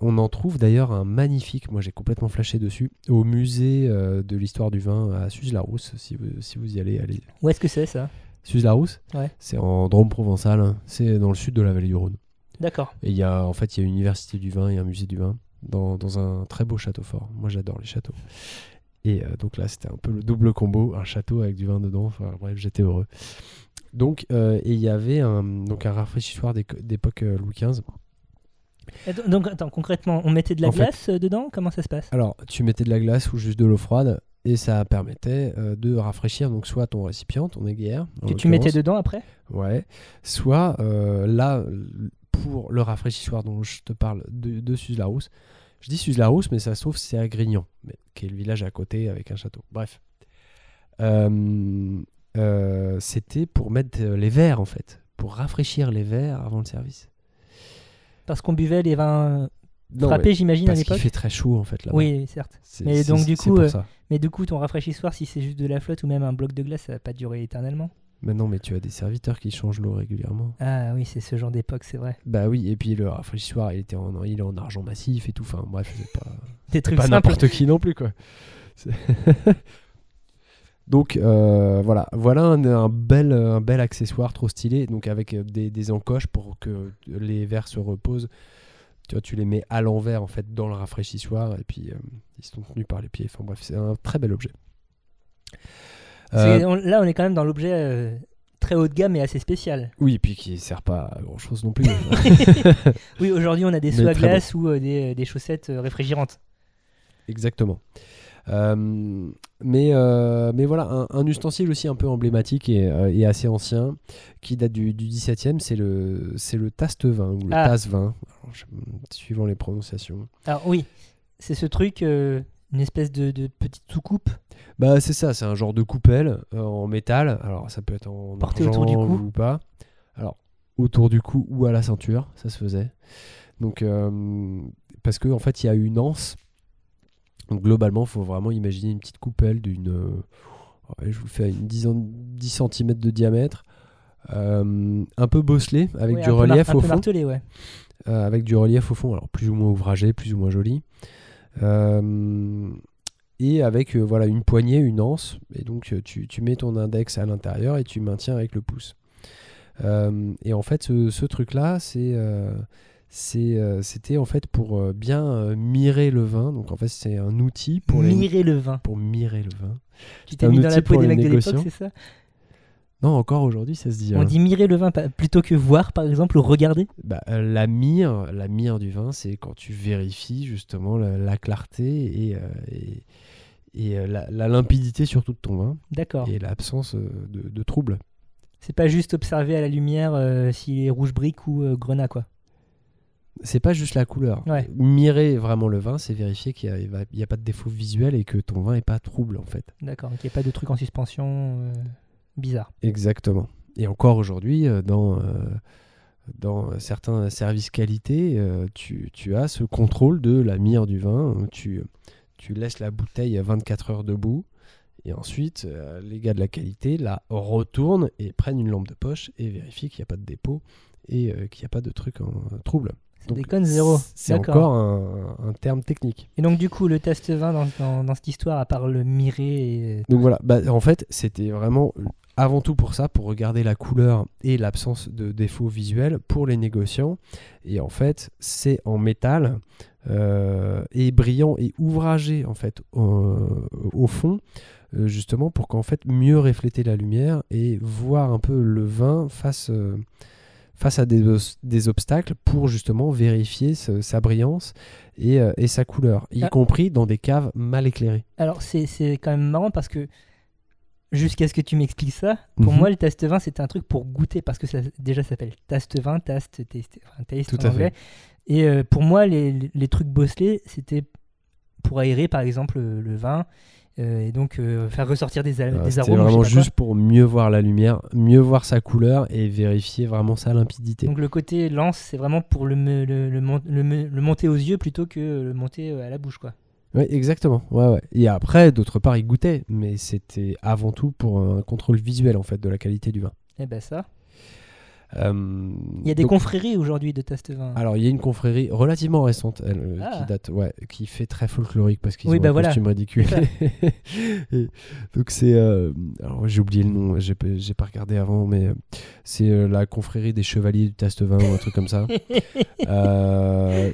on en trouve d'ailleurs un magnifique, moi j'ai complètement flashé dessus, au musée euh, de l'histoire du vin à Suze-la-Rousse. Si vous, si vous y allez, allez, Où est-ce que c'est ça? Suze-la-Rousse Ouais. C'est en Drôme provençal, hein. c'est dans le sud de la vallée du Rhône. D'accord. Et il y a en fait il y a une université du vin et un musée du vin dans, dans un très beau château fort. Moi j'adore les châteaux. Et euh, donc là c'était un peu le double combo, un château avec du vin dedans. Enfin bref j'étais heureux. Donc et il y avait un donc un rafraîchissoir d'époque Louis XV. Donc attends, concrètement, on mettait de la En glace euh, dedans? Comment ça se passe? Alors tu mettais de la glace ou juste de l'eau froide et ça permettait euh, de rafraîchir donc soit ton récipient, ton aiguière. en Que tu mettais dedans après? Ouais. Soit euh, là, pour le rafraîchissoir dont je te parle de, de Suze-la-Rousse, je dis Suze-la-Rousse, mais ça se trouve c'est à Grignan, mais, qui est le village à côté avec un château. Bref. Euh, C'était pour mettre les verres en fait, pour rafraîchir les verres avant le service. Parce qu'on buvait les vins Non, frappés, j'imagine, à parce qu'il l'époque fait très chaud en fait là-bas. Oui, certes. Mais donc, du coup, euh. Mais du coup, ton rafraîchissoir, si c'est juste de la flotte ou même un bloc de glace, ça va pas durer éternellement. Mais non, mais tu as des serviteurs qui changent l'eau régulièrement. Ah oui, c'est ce genre d'époque, c'est vrai. Bah oui, et puis le rafraîchissoir, il était en, il est en argent massif et tout. Enfin bref, c'est pas. Des trucs pas n'importe qui non plus quoi. Donc euh, voilà, voilà un, un bel, un bel accessoire trop stylé, donc avec euh, des, des encoches pour que les verres se reposent. Tu vois, tu les mets à l'envers en fait dans le rafraîchissoir et puis euh, ils sont tenus par les pieds. Enfin bref, c'est un très bel objet. Euh, on- là, on est quand même dans l'objet euh, très haut de gamme et assez spécial. oui, et puis qui sert pas à grand chose non plus. oui, aujourd'hui, on a des seaux à glace ou euh, des, des chaussettes euh, réfrigérantes. Exactement. Euh, mais, euh, mais voilà, un, un ustensile aussi un peu emblématique et, euh, et assez ancien, qui date du, du 17e, c'est le, c'est le taste-vin ou le Ah. tasse-vin, suivant les prononciations. Alors oui, c'est ce truc, une espèce de, de petite soucoupe. Bah, c'est ça, c'est un genre de coupelle en métal. Alors, ça peut être en Porté argent autour du cou. ou pas. Alors, autour du cou ou à la ceinture, ça se faisait. Donc, parce qu'en en fait, il y a une anse. Donc, globalement, il faut vraiment imaginer une petite coupelle d'une. euh, je vous le fais à une 10, en- 10 cm de diamètre. euh, un peu bosselé, avec du relief un au peu fond martelé, ouais. euh, avec du relief au fond, alors plus ou moins ouvragé, plus ou moins joli. Euh, et avec voilà une poignée, une anse, et donc tu, tu mets ton index à l'intérieur et tu maintiens avec le pouce. Et en fait, ce, ce truc-là, c'est c'était en fait pour euh, bien euh, mirer le vin. Donc en fait, c'est un outil pour les- Mirer le vin. pour mirer le vin. T'es un mis dans la peau des mecs de l'époque, c'est ça? Non, encore aujourd'hui, ça se dit. On hein. dit mirer le vin plutôt que voir, par exemple, ou regarder? Bah, euh, la mire, la mire du vin, c'est quand tu vérifies justement la, la clarté et, euh, et, et, euh, la, la limpidité surtout de ton vin D'accord. et l'absence euh, de, de troubles. C'est pas juste observer à la lumière euh, s'il est rouge brique ou euh, grenat, quoi. C'est pas juste la couleur. Ouais. Mirer vraiment le vin, c'est vérifier qu'il n'y a, pas de défaut visuel et que ton vin n'est pas trouble en fait. D'accord, donc il n'y a pas de truc en suspension euh, bizarre. Exactement. Et encore aujourd'hui, euh, dans, euh, dans certains services qualité, euh, tu, tu as ce contrôle de la mire du vin. Tu, tu laisses la bouteille à 24 heures debout. Et ensuite, euh, les gars de la qualité la retournent et prennent une lampe de poche et vérifient qu'il n'y a pas de dépôt et euh, qu'il n'y a pas de truc en trouble. Ça déconne zéro. C'est encore un, un terme technique. Et donc, du coup, le test vin dans, dans, dans cette histoire, à part le mirer et. Donc voilà, bah, en fait, c'était vraiment avant tout pour ça, pour regarder la couleur et l'absence de défauts visuels pour les négociants. Et en fait, c'est en métal euh, et brillant et ouvragé en fait au, au fond, euh, justement pour qu'en fait mieux refléter la lumière et voir un peu le vin face euh, face à des, des obstacles pour justement vérifier ce- sa brillance et, euh, et sa couleur, y Ah. compris dans des caves mal éclairées. Alors, c'est quand même marrant parce que jusqu'à ce que tu m'expliques ça, pour Mhm. moi, le test vin, c'était un truc pour goûter parce que ça déjà s'appelle test vin, taste, taste, enfin, taste Tout en à anglais. Et euh, pour moi, les, les- les trucs bosselés, c'était pour aérer par exemple le, le vin euh, et donc euh, faire ressortir des, a- Voilà, des arômes. vraiment quoi. juste pour mieux voir la lumière, mieux voir sa couleur et vérifier vraiment sa limpidité. Donc le côté lance, c'est vraiment pour le, me- le, le mon- le monter aux yeux plutôt que le monter euh, à la bouche. quoi. Oui, exactement. Ouais, ouais. Et après, d'autre part, il goûtait, mais c'était avant tout pour un contrôle visuel en fait de la qualité du vin. Et ben ça. Euh, Il y a des donc- confréries aujourd'hui de test vin. Alors, il y a une confrérie relativement récente, elle, euh, Ah. qui date, ouais, qui fait très folklorique parce qu'ils Oui, ont bah un voilà. costume ridicule. C'est Et donc c'est, euh, alors j'ai oublié le nom, j'ai j'ai pas regardé avant, mais c'est euh, la confrérie des chevaliers du test vin ou un truc comme ça.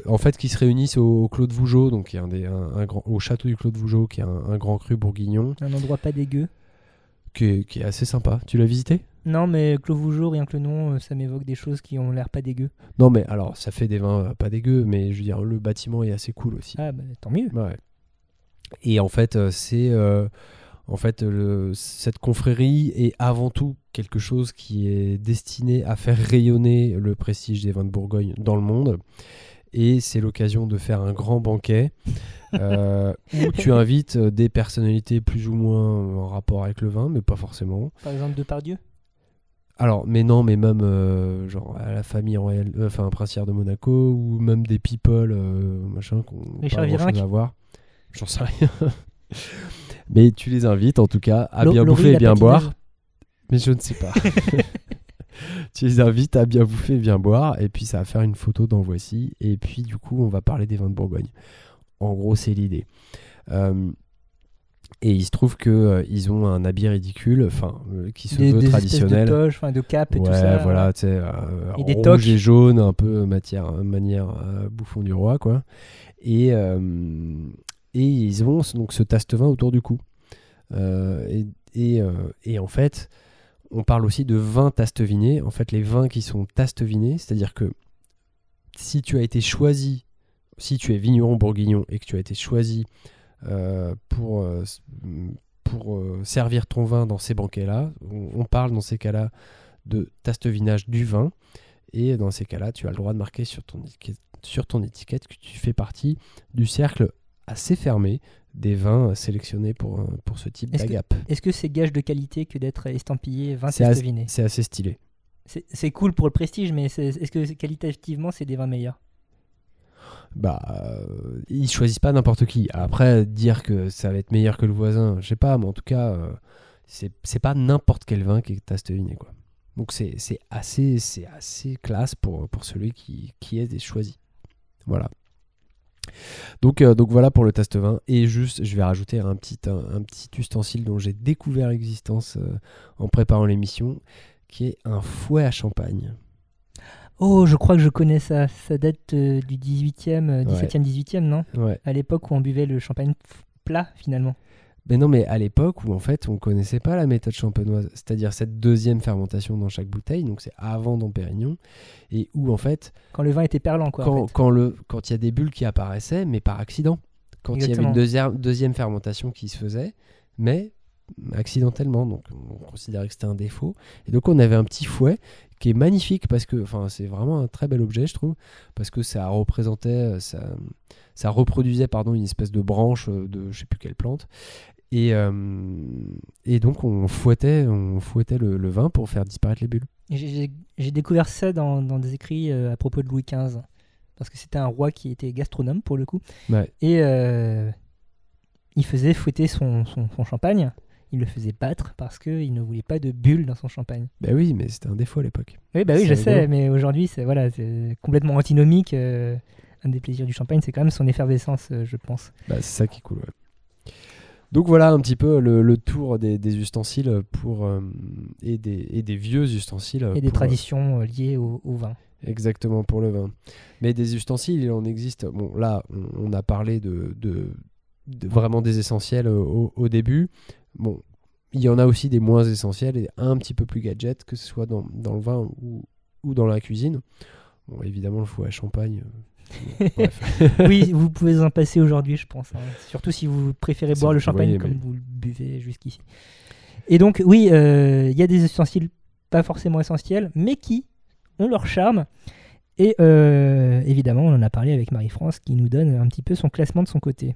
En fait, qui se réunissent au, au Clos de Vougeot, donc un des, un, un grand, au château du Clos de Vougeot, qui est un, un grand cru bourguignon, Un endroit pas dégueu. qui est, qui est assez sympa. Tu l'as visité? Non, mais Clos Vougeot, rien que le nom, euh, ça m'évoque des choses qui ont l'air pas dégueu. Non, mais alors ça fait des vins euh, pas dégueux, mais je veux dire le bâtiment est assez cool aussi. Ah, bah tant mieux. Ouais. Et en fait, euh, c'est euh, en fait le- cette confrérie est avant tout quelque chose qui est destiné à faire rayonner le prestige des vins de Bourgogne dans le monde. Et c'est l'occasion de faire un grand banquet euh, où tu invites des personnalités plus ou moins en rapport avec le vin, mais pas forcément. Par exemple, Depardieu? Alors, mais non, mais même euh, genre à la famille royale, euh, enfin princière de Monaco, ou même des people, euh, machin, qu'on pas grand à voir. J'en sais rien. mais tu les invites en tout cas à Lo- bien Laurie, bouffer et bien boire. Mais je ne sais pas. tu les invites à bien bouffer et bien boire, et puis ça va faire une photo dans Voici, et puis du coup on va parler des vins de Bourgogne. En gros, c'est l'idée. Euh, et il se trouve que euh, ils ont un habit ridicule, enfin euh, qui se Des, veut des traditionnel. de toches, enfin, de capes et ouais, tout ça. voilà, tu sais, euh, Et des rouge toques. et jaune, un peu matière, manière euh, bouffon du roi, quoi. Et, euh, et ils ont ce- donc ce taste vin autour du cou. Euh, et, et, euh, et en fait, on parle aussi de vins tastevinés. En fait, les vins qui sont tastevinés, c'est-à-dire que si tu as été choisi, si tu es vigneron bourguignon et que tu as été choisi euh, pour, euh, pour euh, servir ton vin dans ces banquets-là, on, on parle dans ces cas-là de tastevinage du vin. Et dans ces cas-là, tu as le droit de marquer sur ton étiquette, sur ton étiquette que tu fais partie du cercle assez fermé des vins sélectionnés pour, euh, pour ce type que- d'agape. Est-ce que c'est gage de qualité que d'être estampillé vin C'est assez, testaviné c'est assez stylé. C'est cool pour le prestige, mais est-ce que qualitativement c'est des vins meilleurs? Bah, euh, ils choisissent pas n'importe qui. Après, dire que ça va être meilleur que le voisin, je sais pas, mais en tout cas, euh, c'est pas n'importe quel vin qui est tasteviné, quoi. Donc c'est c'est assez, c'est assez classe pour, pour celui qui, qui est choisi. Voilà. Donc, euh, donc voilà pour le test vin. Et juste, je vais rajouter un petit, un, un petit ustensile dont j'ai découvert l'existence euh, en préparant l'émission, qui est un fouet à champagne. Oh, je crois que je connais ça. Ça date euh, du 18e, euh, Ouais. 17e, 18e, non? Ouais. À l'époque où on buvait le champagne plat, finalement. Mais non, mais à l'époque où en fait on connaissait pas la méthode champenoise, c'est-à-dire cette deuxième fermentation dans chaque bouteille, donc c'est avant dans Pérignon, et où en fait, Quand le vin était perlant, quoi. en quand, fait. quand il y a des bulles qui apparaissaient, mais par accident, quand il y avait une deuxième, deuxième fermentation qui se faisait, mais accidentellement, donc on considérait que c'était un défaut, et donc on avait un petit fouet qui est magnifique parce que, enfin, c'est vraiment un très bel objet, je trouve, parce que ça représentait, euh, ça, ça reproduisait, pardon, une espèce de branche euh, de je sais plus quelle plante, et, euh, et donc on fouettait, on fouettait le, le vin pour faire disparaître les bulles. J'ai- découvert ça dans, dans des écrits à propos de Louis XV. Parce que c'était un roi qui était gastronome, pour le coup. Ouais. Et euh, il faisait fouetter son, son- son champagne. Il le faisait battre parce qu'il ne voulait pas de bulles dans son champagne. Ben oui, mais c'était un défaut à l'époque. Oui, bah oui, je sais, mais aujourd'hui, c'est voilà, complètement antinomique. euh, un des plaisirs du champagne, c'est quand même son effervescence, euh, je pense. Bah, c'est ça qui est cool. ouais. Donc voilà un petit peu le, le tour des, des ustensiles pour, euh, et, des, et des vieux ustensiles. Et des pour, traditions euh, liées au, au vin. euh, Exactement, pour le vin. Mais des ustensiles, il en existe. Bon, là, on, on a parlé de, de- de vraiment des essentiels euh, au, au début. Bon, il y en a aussi des moins essentiels et un petit peu plus gadget, que ce soit dans, dans le vin ou, ou dans la cuisine. Bon, évidemment, le fouet à champagne. euh, bref. oui, vous pouvez en passer aujourd'hui, je pense. hein. Surtout si vous préférez Si boire vous le champagne voyez, comme mais- vous le buvez jusqu'ici. Et donc, oui, euh, il y a des ustensiles pas forcément essentiels, mais qui ont leur charme. Et euh, évidemment, on en a parlé avec Marie-France qui nous donne un petit peu son classement de son côté.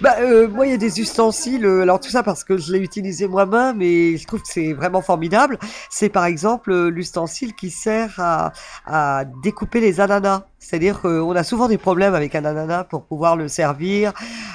Bah, euh, moi, il y a des ustensiles. euh, alors tout ça parce que je l'ai utilisé moi-même et je trouve que c'est vraiment formidable. C'est par exemple euh, l'ustensile qui sert à, à découper les ananas. C'est-à-dire qu'on a souvent des problèmes avec un ananas pour pouvoir le servir,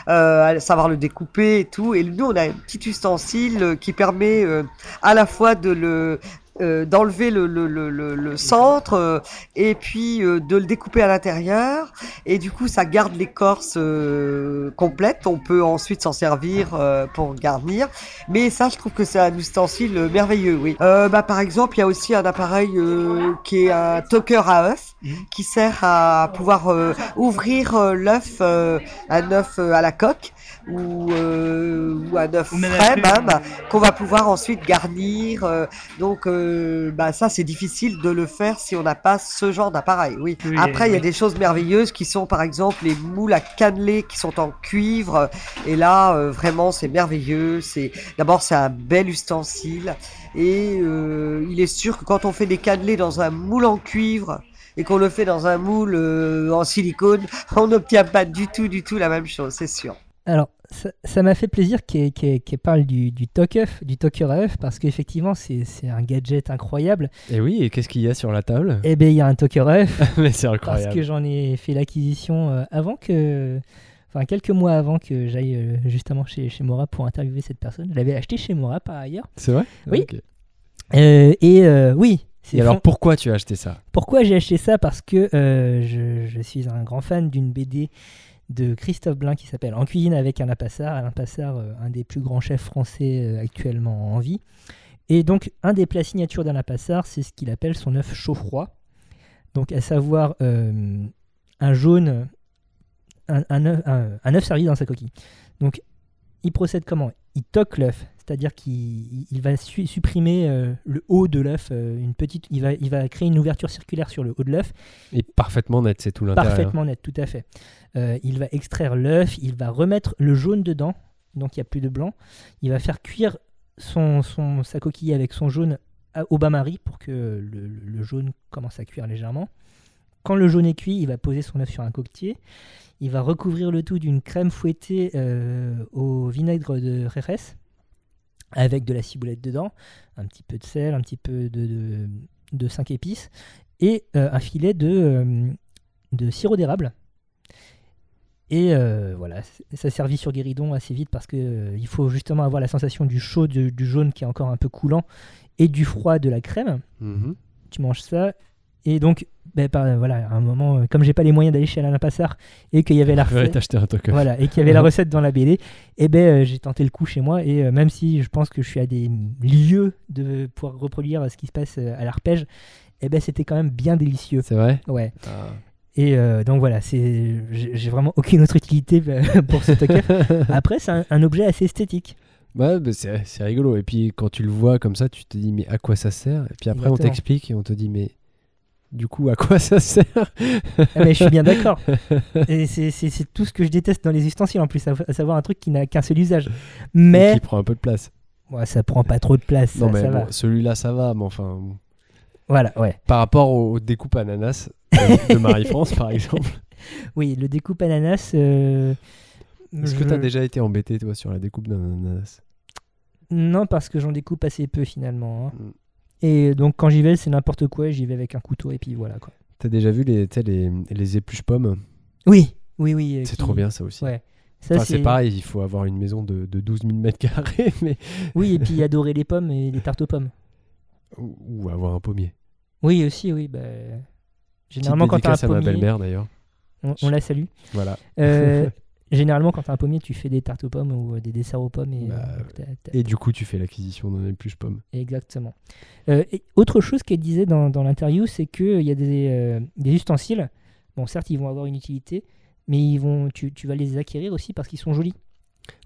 euh, savoir le découper et tout. Et nous, on a un petit ustensile qui permet euh, à la fois de le euh, d'enlever le, le, le, le, centre euh, et puis euh, de le découper à l'intérieur. Et du coup ça garde l'écorce euh, complète. On peut ensuite s'en servir pour garnir. Mais ça je trouve que c'est un ustensile merveilleux oui. Bah, par exemple il y a aussi un appareil qui est un toqueur à œuf qui sert à pouvoir ouvrir l'œuf un œuf à la coque ou, euh, ou un œuf frais même qu'on va pouvoir ensuite garnir euh, donc euh, bah ça c'est difficile de le faire si on n'a pas ce genre d'appareil oui. Oui, après il y a des choses merveilleuses qui sont par exemple les moules à cannelés qui sont en cuivre et là euh, vraiment c'est merveilleux c'est d'abord c'est un bel ustensile et euh, il est sûr que quand on fait des cannelés dans un moule en cuivre et qu'on le fait dans un moule euh, en silicone, on n'obtient pas du tout, du tout la même chose, c'est sûr. Alors, ça- m'a fait plaisir qu'elle parle du, du toc-œuf, du parce qu'effectivement, c'est un gadget incroyable. Et oui, et qu'est-ce qu'il y a sur la table? Eh bien, il y a un œuf, Mais c'est parce incroyable. que j'en ai fait l'acquisition euh, avant que. Enfin, quelques mois avant que j'aille euh, justement chez, chez Mora pour interviewer cette personne. Je l'avais acheté chez Mora par ailleurs. C'est vrai? Oui. Euh, et euh, oui, Et alors pourquoi tu as acheté ça? Pourquoi j'ai acheté ça? Parce que euh, je, je suis un grand fan d'une BD de Christophe Blain qui s'appelle En cuisine avec Alain Passard. Alain Passard, euh, un des plus grands chefs français euh, actuellement en vie. Et donc, un des plats signatures d'Alain Passard, c'est ce qu'il appelle son œuf chaud-froid. Donc, à savoir euh, un jaune, un, œuf servi dans sa coquille. Donc, il procède comment? Il toque l'œuf, c'est-à-dire qu'il il va su- supprimer euh, le haut de l'œuf, euh, une petite, il va, il va créer une ouverture circulaire sur le haut de l'œuf, Et parfaitement net, c'est tout l'intérieur. parfaitement net, tout à fait. Euh, il va extraire l'œuf, il va remettre le jaune dedans, donc il n'y a plus de blanc. Il va faire cuire son, son, sa coquille avec son jaune à- au bain-marie pour que le, le jaune commence à cuire légèrement. Quand le jaune est cuit, il va poser son œuf sur un coquetier. Il va recouvrir le tout d'une crème fouettée euh, au vinaigre de Jerez avec de la ciboulette dedans, un petit peu de sel, un petit peu de, de, de 5 épices et euh, un filet de, euh, de sirop d'érable. Et euh, voilà, ça servit sur guéridon assez vite parce que euh, il faut justement avoir la sensation du chaud, du, du jaune qui est encore un peu coulant et du froid de la crème. Mhm. Tu manges ça. Et donc, ben, par- voilà, à un moment, euh, comme j'ai pas les moyens d'aller chez Alain Passard et qu'il y avait la recette, un voilà, et qu'il y avait la recette dans la BD, et ben euh, j'ai tenté le coup chez moi. Et euh, même si je pense que je suis à des lieux de pouvoir reproduire euh, ce qui se passe euh, à l'arpège, et ben c'était quand même bien délicieux. C'est vrai? Ouais. Ah. Et euh, donc voilà, c'est j'ai vraiment aucune autre utilité euh, pour ce token. Après, c'est un, un objet assez esthétique. Ouais, bah, c'est rigolo. Et puis quand tu le vois comme ça, tu te dis mais à quoi ça sert? Et puis après on t'explique et on te dit mais du coup à quoi ça sert Ah, mais je suis bien d'accord. C'est- tout ce que je déteste dans les ustensiles en plus, à, à savoir un truc qui n'a qu'un seul usage. Mais Qui prend un peu de place. ouais, ça prend pas trop de place. non ça- mais bon, celui-là ça va, mais enfin Voilà, ouais. par rapport au, au découpe ananas de, de Marie-France par exemple. Oui, le découpe ananas. euh, Est-ce que je- t'as déjà été embêté toi sur la découpe d'un ananas Non, parce que j'en découpe assez peu finalement. hein. Mm. Et donc quand j'y vais, c'est n'importe quoi. J'y vais avec un couteau et puis voilà quoi. T'as déjà vu les, les, les épluches pommes? Oui, oui, oui. euh, C'est qui- trop bien ça aussi. Ouais. Ça, Enfin, c'est pareil, il faut avoir une maison de, de 12 000 mètres carrés, mais Oui, et puis adorer les pommes et les tartes aux pommes. ou, ou avoir un pommier. Oui, aussi, oui. Bah... Petite Généralement, quand t'as un dédicace à ma pommier, belle-mère d'ailleurs. on, on la salue. Voilà. Euh, généralement, quand t'as un pommier, tu fais des tartes aux pommes ou euh, des desserts aux pommes. Et, Bah, euh, donc t'as- t'as- Et du coup, tu fais l'acquisition d'un épluche pomme. Exactement. Euh, et autre chose qu'elle disait dans, dans l'interview, c'est qu'il y a des, euh, des ustensiles. Bon, certes, ils vont avoir une utilité, mais ils vont, tu, tu vas les acquérir aussi parce qu'ils sont jolis.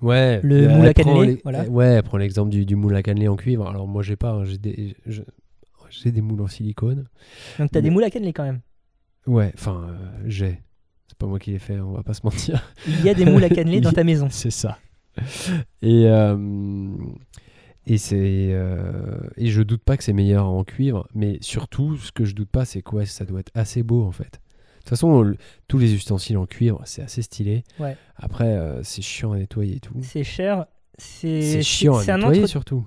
Ouais. Le euh, moule à cannelé, voilà. euh, Ouais, elle prend l'exemple du, du moule à cannelé en cuivre. Alors moi, j'ai pas. hein, j'ai des, moules en silicone. Donc, tu as des Mais- moules à cannelé quand même. Ouais, enfin, j'ai. Pas moi qui les fais, on va pas se mentir. Il y a des moules à cannelé dans ta maison. C'est ça. Et, euh, et, c'est, euh, et je doute pas que c'est meilleur en cuivre, mais surtout, ce que je doute pas, c'est que ouais, ça doit être assez beau en fait. De toute façon, tous les ustensiles en cuivre, c'est assez stylé. Ouais. Après, euh, c'est chiant à nettoyer et tout. C'est cher. C'est C'est chiant c'est à nettoyer entre- surtout.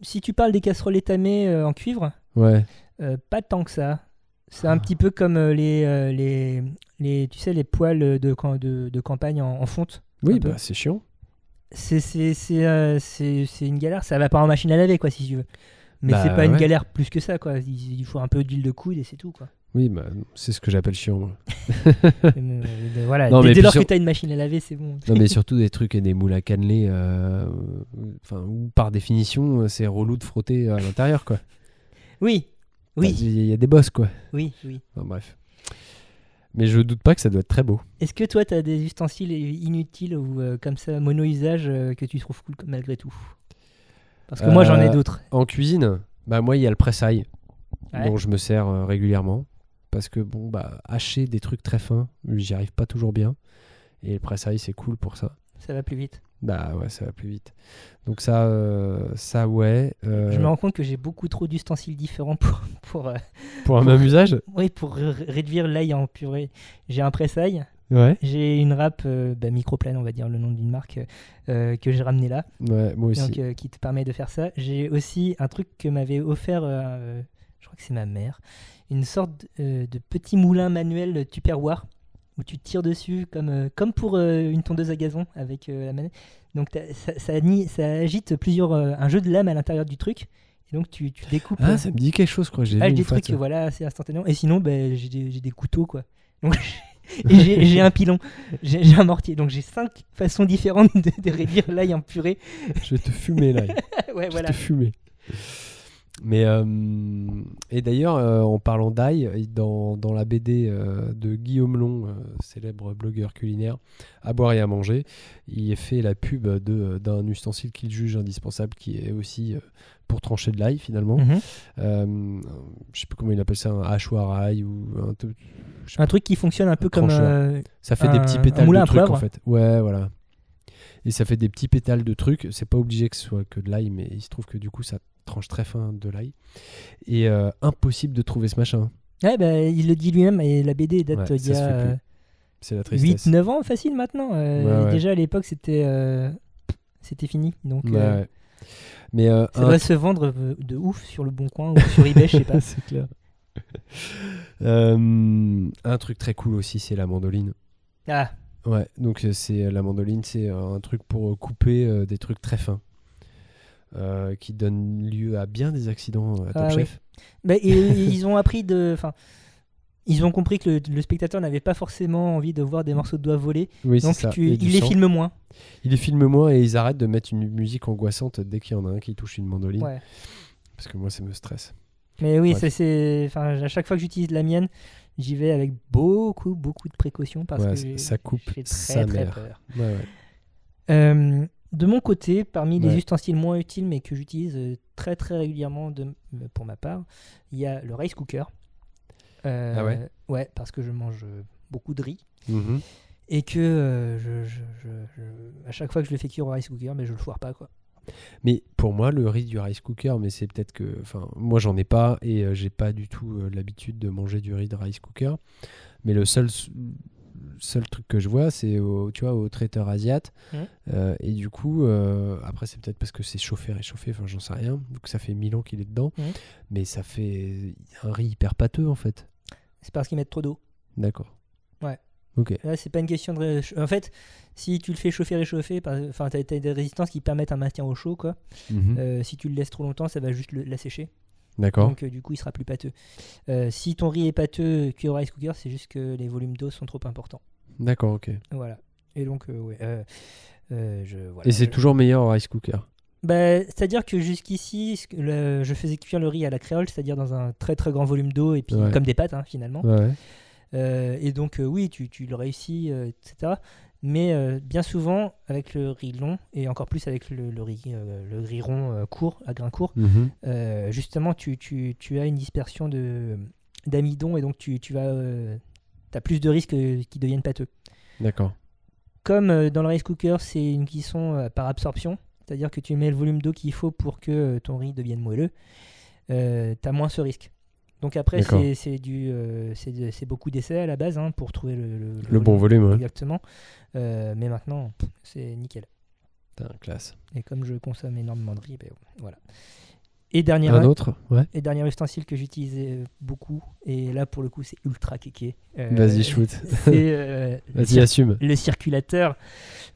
Si tu parles des casseroles étamées euh, en cuivre, Ouais. pas tant que ça. C'est un petit peu comme euh, les, euh, les, les, tu sais, les poêles de, de, de campagne en, en fonte. Oui, bah, c'est chiant. C'est euh, une galère. Ça va pas en machine à laver, quoi, si tu veux. Mais Bah, c'est pas une ouais. galère plus que ça, quoi. Il, il faut un peu d'huile de coude et c'est tout, quoi. Oui, bah, c'est ce que j'appelle chiant. moi. Voilà. Non, dès lors sur- que tu as une machine à laver, c'est bon. Non, mais surtout des trucs et des moules à cannelé, euh, enfin, où par définition, c'est relou de frotter à l'intérieur, quoi. Oui, Bah, oui, Il y a des bosses, quoi. oui, oui. Enfin, bref. Mais je doute pas que ça doit être très beau. Est-ce que toi, tu as des ustensiles inutiles ou euh, comme ça, mono-usage, euh, que tu trouves cool malgré tout? Parce que moi, j'en ai Euh, d'autres. En cuisine, bah moi il y a le pressail Ouais. dont je me sers régulièrement parce que bon bah hacher des trucs très fins, j'y arrive pas toujours bien et le pressail c'est cool pour ça. Ça va plus vite. Bah ouais, ça va plus vite. Donc ça euh, ça ouais euh, Je me rends compte que j'ai beaucoup trop d'ustensiles différents pour, pour, euh, pour un même usage. oui, pour réduire l'ail en purée. J'ai un pressail, Ouais. j'ai une râpe bah, microplane, on va dire le nom d'une marque, que j'ai ramené là, Ouais, moi aussi. donc, qui te permet de faire ça. J'ai aussi un truc que m'avait offert, je crois que c'est ma mère, une sorte euh, de petit moulin manuel Tupperware où tu tires dessus comme, euh, comme pour euh, une tondeuse à gazon avec euh, la manette. Donc ça, ça, ni- ça agite plusieurs, un jeu de lame à l'intérieur du truc. Et donc tu, tu découpes. Ah, ça me dit quelque chose quoi, j'ai ah, des fois trucs ça. voilà, assez instantanément. Et sinon, ben, j'ai des, des couteaux, quoi. Donc, et j'ai un pilon, j'ai un mortier. Donc j'ai cinq façons différentes de, de réduire l'ail en purée. Je vais te fumer ouais, Je vais voilà. te fumer. Mais euh, et d'ailleurs, euh, en parlant d'ail, dans, dans la BD euh, de Guillaume Long, célèbre blogueur culinaire, à boire et à manger, il fait la pub de- d'un ustensile qu'il juge indispensable, qui est aussi pour trancher de l'ail finalement. Mhm. Euh, je sais plus comment il appelle ça, un hachoir à ail ou un Un truc qui fonctionne un peu Un comme. Ça fait des petits pétales de trucs en fait. Ouais, voilà. Et ça fait des petits pétales de trucs. C'est pas obligé que ce soit que de l'ail, mais il se trouve que du coup ça tranche très fin de l'ail. Et euh, impossible de trouver ce machin. Ouais, bah, il le dit lui-même, et la BD date Ouais, il y a plus. C'est la tristesse. 8-9 ans facile maintenant. Euh, Ouais, ouais. Déjà à l'époque, c'était euh, c'était fini. Donc euh. Mais euh, ça un- doit se vendre euh, de ouf sur le bon coin ou sur eBay, je sais pas. c'est clair. Euh, un truc très cool aussi, c'est la mandoline. Ah, Ouais, donc euh, c'est la mandoline, c'est euh, un truc pour euh, couper euh, des trucs très fins. euh, qui donne lieu à bien des accidents euh, à Top Ah oui. Chef. Et ils ont appris de. Enfin, ils ont compris que le, le spectateur n'avait pas forcément envie de voir des morceaux de doigts voler. Oui, Donc tu, ils les sang. filment moins. Ils les filment moins et ils arrêtent de mettre une musique angoissante dès qu'il y en a un qui touche une mandoline. Ouais. Parce que moi, ça me stresse. Mais oui, c'est. Enfin, à chaque fois que j'utilise la mienne, j'y vais avec beaucoup, beaucoup de précautions parce Ouais, que ça- coupe j'ai sa très, très mère. peur. Ouais. Euh, de mon côté, parmi les ustensiles moins utiles mais que j'utilise euh, très très régulièrement de, euh, pour ma part, il y a le rice cooker. Euh, Ah ouais? Ouais, parce que je mange beaucoup de riz Mhm. et que euh, je, je- je- je- à chaque fois que je le fais cuire au rice cooker, mais je le foire pas quoi. Mais pour moi, le riz du rice cooker, mais c'est peut-être que. Enfin, moi, j'en ai pas et euh, j'ai pas du tout euh, l'habitude de manger du riz de rice cooker. Mais le seul, seul truc que je vois, c'est au, tu vois, au traiteur asiat. Mhm. Euh, et du coup, euh, après, c'est peut-être parce que c'est chauffé, réchauffé, enfin, j'en sais rien. Donc, ça fait mille ans qu'il est dedans. Mhm. Mais ça fait un riz hyper pâteux, en fait. C'est parce qu'ils mettent trop d'eau. D'accord. Ok. Là, c'est pas une question de. En fait, si tu le fais chauffer, réchauffer, par- enfin, t'as t'as des résistances qui permettent un maintien au chaud quoi. Mhm. Euh, si tu le laisses trop longtemps, ça va juste l'assécher. D'accord. Donc euh, du coup, il sera plus pâteux. Euh, si ton riz est pâteux cuit au rice cooker, c'est juste que les volumes d'eau sont trop importants. D'accord, ok. Voilà. Et donc, ouais. je, voilà, Et c'est je- toujours meilleur au rice cooker? Bah, c'est-à-dire que jusqu'ici, je faisais cuire le riz à la créole, c'est-à-dire dans un très très grand volume d'eau et puis Ouais. comme des pâtes hein, finalement. Ouais. Euh, et donc, euh, oui, tu, tu le réussis, euh, etc. Mais euh, bien souvent, avec le riz long et encore plus avec le, le riz, euh, le riz rond euh, court, à grain court, Mhm. euh, justement, tu, tu- tu as une dispersion d'amidon et donc tu, tu vas, as plus de risques euh, qu'ils deviennent pâteux. D'accord. Comme euh, dans le rice cooker, c'est une cuisson euh, par absorption, c'est-à-dire que tu mets le volume d'eau qu'il faut pour que euh, ton riz devienne moelleux, tu as moins ce risque. Donc après, c'est du, euh, c'est beaucoup d'essais à la base hein, pour trouver le, le- Le bon volume, ouais. Exactement. Euh, mais maintenant, c'est nickel. Putain, classe. Et comme je consomme énormément de riz, ben, voilà. Et dernier, Un autre Ouais. et dernier ustensile que j'utilisais euh, beaucoup, et là pour le coup c'est ultra kéké. euh, Vas-y, shoot. Euh, Vas-y, assume. le circulateur.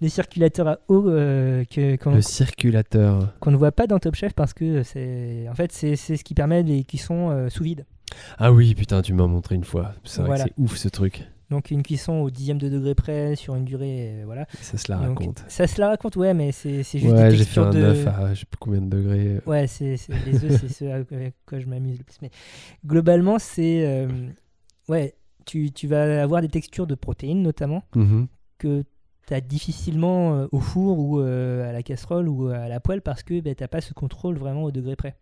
Le circulateur à eau euh, que, qu'on, Le circulateur. qu'on ne voit pas dans Top Chef parce que c'est en fait c'est, ce qui permet les cuissons sous vide. Ah oui, putain, tu m'as montré une fois. C'est vrai Voilà. que c'est ouf ce truc. Donc une cuisson au dixième de degré près sur une durée, euh, voilà. Ça se la Donc, raconte. ça se la raconte, ouais, mais c'est, juste Ouais, des j'ai fait un de. 9 à je sais plus combien de degrés. Ouais, c'est, les œufs, c'est ceux avec quoi je m'amuse le plus. Mais globalement, c'est. euh, ouais, tu, tu vas avoir des textures de protéines notamment Mhm. que tu as difficilement euh, au four ou à la casserole ou à la poêle parce que ben, tu n'as pas ce contrôle vraiment au degré près.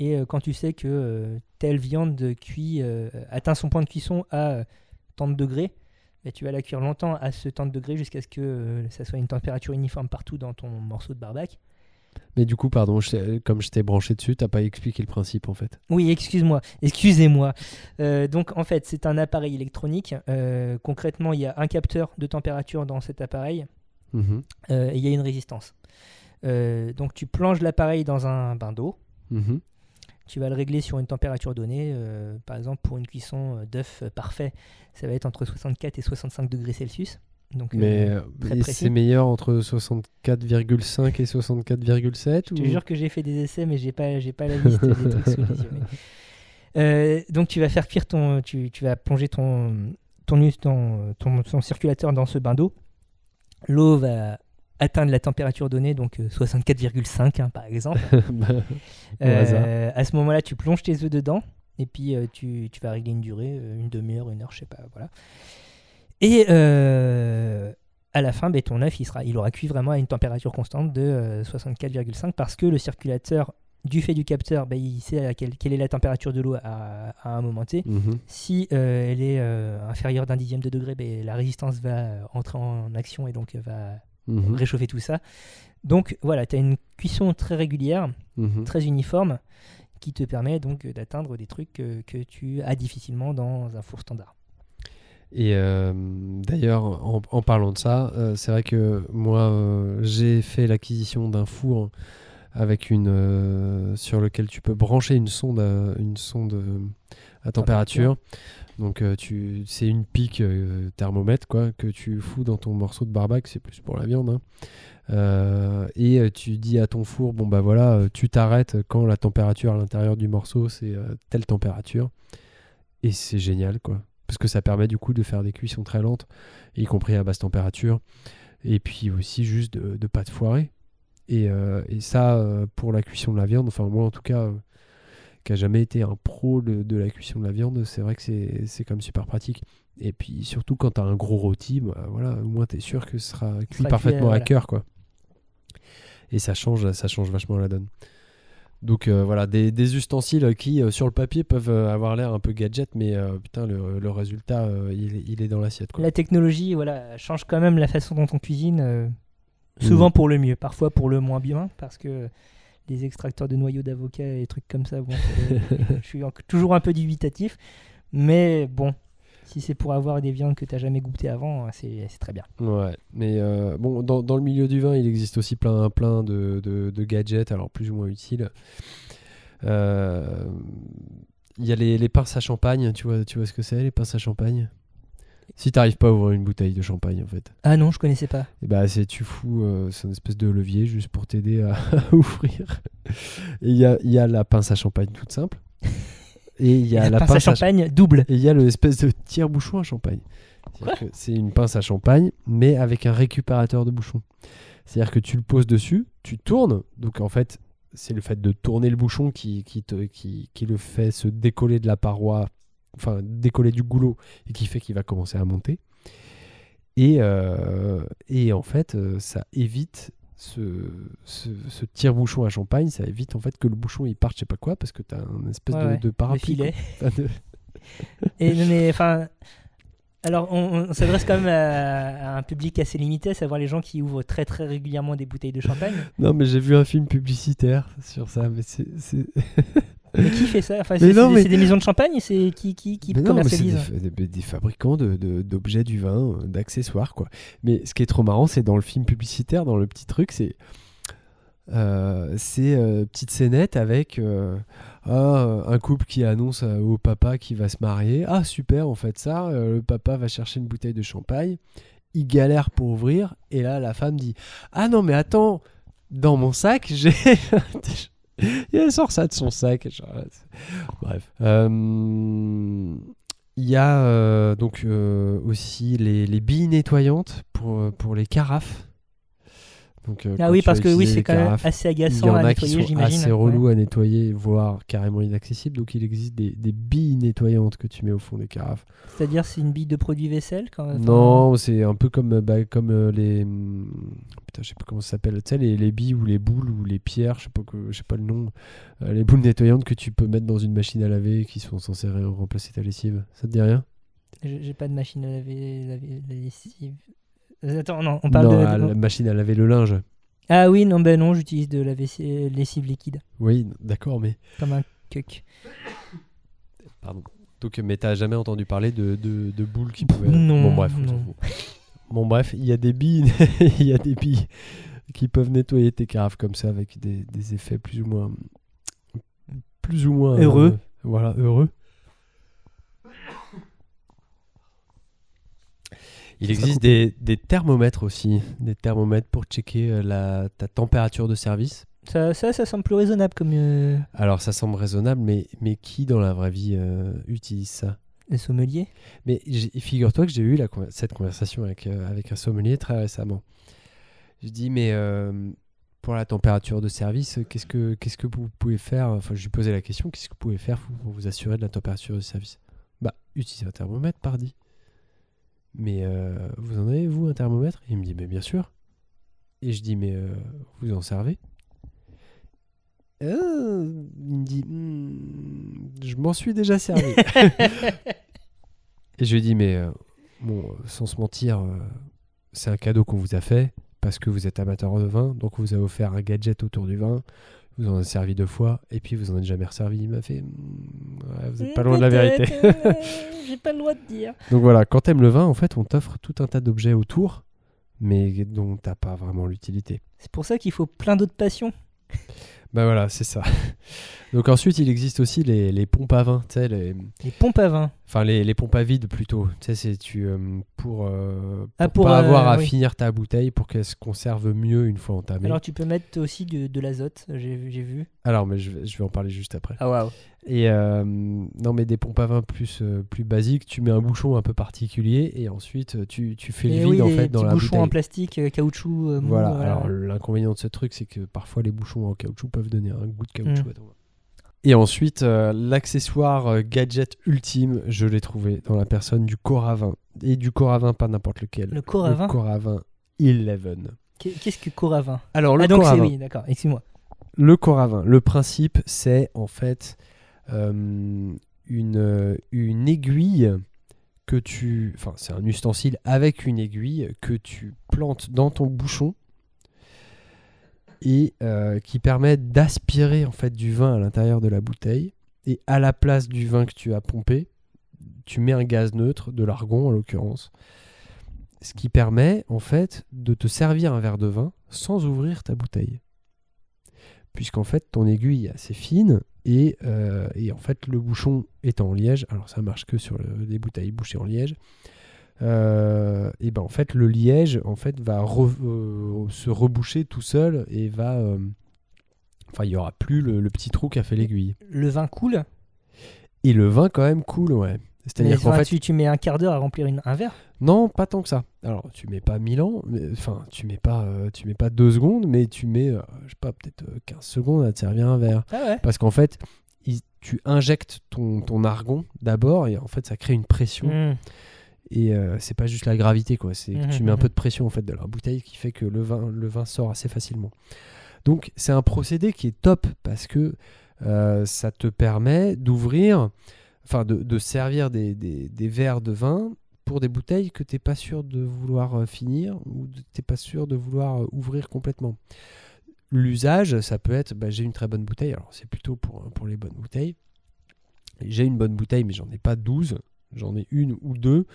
Et euh, quand tu sais que euh, telle viande cuit, euh, atteint son point de cuisson à tant de degrés, ben, tu vas la cuire longtemps à ce tant de degrés jusqu'à ce que euh, ça soit une température uniforme partout dans ton morceau de barbac. Mais du coup, pardon, je comme je t'ai branché dessus, t'as pas expliqué le principe en fait. Oui, excuse-moi, excusez-moi. Euh, donc en fait, c'est un appareil électronique. Euh, concrètement, il y a un capteur de température dans cet appareil Mhm. euh, et il y a une résistance. Donc tu plonges l'appareil dans un bain d'eau. Mhm. Tu vas le régler sur une température donnée. euh, par exemple, pour une cuisson euh, d'œuf euh, parfait, ça va être entre 64 et 65 degrés Celsius. Donc, Mais euh, c'est meilleur entre 64,5 et 64,7 Je te ou... jure que j'ai fait des essais, mais j'ai pas, j'ai pas la liste des trucs sous les yeux. mais- Euh, donc tu vas faire cuire ton, tu, tu vas plonger ton, ton, ton, ton, ton circulateur dans ce bain d'eau. L'eau va atteindre la température donnée, donc euh, 64,5 hein, par exemple. Bah, Euh, à ce moment-là, tu plonges tes œufs dedans et puis euh, tu, tu vas régler une durée, euh, une demi-heure, une heure, je sais pas, voilà. Et euh, à la fin, ben, ton œuf, il, sera, il aura cuit vraiment à une température constante de euh, 64,5 parce que le circulateur, du fait du capteur, ben, il sait à quelle, quelle est la température de l'eau à, à un moment T. Mhm. Si euh, elle est euh, inférieure d'un dixième de degré, ben, la résistance va euh, entrer en action et donc euh, va Mhm. réchauffer tout ça. Donc voilà, tu as une cuisson très régulière Mhm. très uniforme qui te permet donc d'atteindre des trucs euh, que tu as difficilement dans un four standard. Et euh, d'ailleurs, en, en parlant de ça, euh, c'est vrai que moi, euh, j'ai fait l'acquisition d'un four avec une euh, sur lequel tu peux brancher une sonde, une sonde euh, à température. Donc euh, tu, c'est une pique euh, thermomètre quoi que tu fous dans ton morceau de barbac, c'est plus pour la viande. hein. Euh, et tu dis à ton four, bon bah voilà, tu t'arrêtes quand la température à l'intérieur du morceau c'est telle température. Et c'est génial quoi parce que ça permet du coup de faire des cuissons très lentes, y compris à basse température, et puis aussi juste de ne pas te foirer. Et, et ça, pour la cuisson de la viande, enfin moi en tout cas, qui a jamais été un pro de, de la cuisson de la viande, c'est vrai que c'est quand même super pratique. Et puis surtout quand tu as un gros rôti, bah, voilà, au moins tu es sûr que ce sera cuit sera cuit, parfaitement à cœur. quoi. Et ça change, ça change vachement la donne. Donc euh, voilà, des, des ustensiles qui euh, sur le papier peuvent euh, avoir l'air un peu gadget, mais putain, le, le résultat, il, est- il est dans l'assiette. La technologie voilà, change quand même la façon dont on cuisine, euh, souvent pour le mieux, parfois pour le moins bien, parce que les extracteurs de noyaux d'avocat et trucs comme ça, bon, je suis toujours un peu dubitatif, mais bon, si c'est pour avoir des viandes que tu n'as jamais goûtées avant, c'est c'est très bien. Ouais, mais euh, bon, dans, dans le milieu du vin, il existe aussi plein, plein de, de- de gadgets, alors plus ou moins utiles. Euh, Il y a les, les pinces à champagne, tu vois, tu vois ce que c'est, les pinces à champagne? Si t'arrives pas à ouvrir une bouteille de champagne, en fait, Ah non, je connaissais pas. et bah c'est tu fous, euh, c'est une espèce de levier juste pour t'aider à, à ouvrir. Il y a, y a la pince à champagne toute simple. Et il y a la, la, pince à pince à champagne double. Et il y a l'espèce de tire-bouchon à champagne. C'est une pince à champagne, mais avec un récupérateur de bouchon. C'est-à-dire que tu le poses dessus, tu tournes. Donc en fait, c'est le fait de tourner le bouchon qui, qui, te, qui, qui le fait se décoller de la paroi, enfin décoller du goulot, et qui fait qu'il va commencer à monter. Et, euh, et en fait, euh, ça évite ce, ce, ce tire-bouchon à champagne, ça évite en fait que le bouchon il parte, je sais pas quoi, parce que tu as un espèce Ouais, de, de Le parapluie. filet. Enfin, de- Et non, mais enfin. Alors, on, on s'adresse quand même à, à un public assez limité, à savoir les gens qui ouvrent très très régulièrement des bouteilles de champagne. Non, mais j'ai vu un film publicitaire sur ça, mais c'est. Mais qui fait ça Enfin, c'est mais- des maisons de champagne C'est qui qui, qui Mais non, mais c'est commercialise des, fabricants de- de- d'objets du vin, euh, d'accessoires, quoi. Mais ce qui est trop marrant, c'est dans le film publicitaire, dans le petit truc, c'est. euh, c'est euh, petite scénette avec euh, ah, un couple qui annonce euh, au papa qui va se marier. Ah super, on fait ça. Euh, le papa va chercher une bouteille de champagne. Il galère pour ouvrir. Et là, la femme dit Ah non, mais attends, dans mon sac, j'ai. Elle sort ça de son sac. Bref. Euh, Il y a euh, donc euh, aussi les, les billes nettoyantes pour, pour les carafes. Donc, euh, Ah oui, parce que oui, c'est quand même assez agaçant à nettoyer, j'imagine. assez Ouais. relous à nettoyer, voire carrément inaccessibles. Donc il existe des, des billes nettoyantes que tu mets au fond des carafes. C'est-à-dire, c'est une bille de produit vaisselle quand enfin, Non, c'est un peu comme, euh, bah, comme euh, les. hum, Putain, je sais pas comment ça s'appelle. Tu sais, les, les billes ou les boules ou les pierres, je sais pas, que, je sais pas le nom. Euh, les boules nettoyantes que tu peux mettre dans une machine à laver qui sont censées remplacer ta lessive. Ça te dit rien? J'ai pas de machine à laver la lessive. Euh, Attends, non, on parle Non, de. à de- la machine à laver le linge. Ah oui, non, ben non, j'utilise de la vessie- lessive liquide, Oui, d'accord, mais. comme un cuck. Pardon. Donc, mais t'as jamais entendu parler de, de, de boules qui pouvaient. Non, Bon, bref, on s'en non. fout. Bon, bref, il y a des billes, il y a des billes qui peuvent nettoyer tes carafes comme ça avec des, des effets plus ou moins. Plus ou moins. Heureux. euh, voilà, heureux. Il existe des, des thermomètres aussi, des thermomètres pour checker euh, la, ta température de service. Ça, ça, ça semble plus raisonnable comme euh, Alors ça semble raisonnable, mais, mais qui dans la vraie vie euh, utilise ça? Les sommeliers? Mais figure-toi que j'ai eu la cette conversation avec, euh, avec un sommelier très récemment. Je dis, mais pour la température de service, qu'est-ce que, qu'est-ce que vous pouvez faire? Enfin, je lui posais la question, qu'est-ce que vous pouvez faire pour pour vous assurer de la température de service? Bah, utiliser un thermomètre, pardi. Mais euh, vous en avez, vous, un thermomètre? Il me dit, mais bien sûr. Et je dis, mais euh, vous en servez? Euh, Il me dit, Hmm, je m'en suis déjà servi. Et je lui dit, mais bon, sans se mentir, c'est un cadeau qu'on vous a fait parce que vous êtes amateur de vin, donc on vous a offert un gadget autour du vin. Vous en avez servi deux fois et puis vous en avez jamais resservi. Il m'a fait, ouais, vous êtes pas loin de la vérité. J'ai pas le droit de dire. donc voilà, quand t'aimes le vin, en fait, on t'offre tout un tas d'objets autour, mais dont t'as pas vraiment l'utilité. C'est pour ça qu'il faut plein d'autres passions. Bah voilà, c'est ça. Donc ensuite, il existe aussi les, les pompes à vin, tu sais, les, Les pompes à vin. Enfin, les, les pompes à vide plutôt. Tu sais, c'est tu, euh, pour, euh, Ah, pour, pas euh, avoir à oui. finir ta bouteille pour qu'elle se conserve mieux une fois entamée. Alors, Alors tu peux mettre aussi de, de l'azote, j'ai vu. mais je je vais en parler juste après. Ah waouh. Et euh, non, mais des pompes à vin plus, euh, plus basiques, tu mets un bouchon un peu particulier et ensuite euh, tu, tu fais le Et vide oui, en fait dans la bouchons bouteille. en plastique, caoutchouc, euh, Voilà, voilà. alors l'inconvénient de ce truc, c'est que parfois les bouchons en caoutchouc peuvent donner un goût de caoutchouc Mm. vin. Et ensuite, euh, l'accessoire gadget ultime, je l'ai trouvé dans la personne du Coravin. Et du Coravin, pas n'importe lequel. Le Coravin Le Coravin 11. Qu'est- Qu'est-ce que Coravin? Alors, le Ah donc Coravin. oui, d'accord, excuse-moi. Le Coravin, le principe, c'est en fait une, euh, une aiguille que tu. Enfin, c'est un ustensile avec une aiguille que tu plantes dans ton bouchon et euh, qui permet d'aspirer en fait du vin à l'intérieur de la bouteille. Et à la place du vin que tu as pompé, tu mets un gaz neutre, de l'argon en l'occurrence. Ce qui permet en fait de te servir un verre de vin sans ouvrir ta bouteille puisqu'en fait ton aiguille est assez fine et, euh, et en fait le bouchon est en liège, alors ça marche que sur le- les bouteilles bouchées en liège, euh, et ben en fait le liège en fait va re- euh, se reboucher tout seul et va, enfin il y aura plus le, le petit trou qu'a fait l'aiguille. Le vin coule? Et le vin, quand même, cool, ouais. C'est-à-dire qu'en fait, tu, tu mets un quart d'heure à remplir une- un verre. non, pas tant que ça. Alors, tu mets pas 1000 ans, enfin, tu mets pas, euh, tu mets pas 2 secondes, mais tu mets, euh, je sais pas, peut-être euh, 15 secondes à te servir un verre. Ah ouais. Parce qu'en fait, il- tu injectes ton, ton argon d'abord, et en fait, ça crée une pression. Mmh. Et euh, c'est pas juste la gravité, quoi. C'est que Mhm, tu mets un mhm. peu de pression en fait de la bouteille qui fait que le vin, le vin sort assez facilement. Donc c'est un procédé qui est top parce que euh, ça te permet d'ouvrir, enfin de, de servir des, des- des verres de vin pour des bouteilles que t'es pas sûr de vouloir euh, finir ou t'es pas sûr de vouloir euh, ouvrir complètement. L'usage, ça peut être, bah, j'ai une très bonne bouteille, alors c'est plutôt pour, pour les bonnes bouteilles. J'ai une bonne bouteille, mais j'en ai pas 12, j'en ai une ou deux.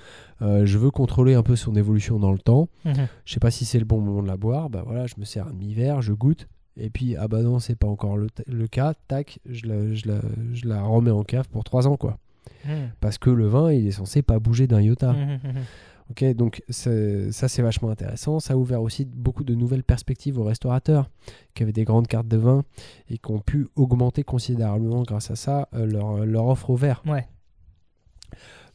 Euh, je veux contrôler un peu son évolution dans le temps. Mhm. Je sais pas si c'est le bon moment de la boire. Bah voilà, je me sers un demi-verre, je goûte. Et puis, ah bah non, c'est pas encore le, le cas. Tac, je la, je, la, je la remets en cave pour 3 ans, quoi. Mmh. Parce que le vin, il est censé pas bouger d'un iota. Mmh, mmh, mmh. Ok, donc ça c'est vachement intéressant. Ça a ouvert aussi beaucoup de nouvelles perspectives aux restaurateurs qui avaient des grandes cartes de vin et qui ont pu augmenter considérablement grâce à ça euh, leur, leur offre au verre. Ouais.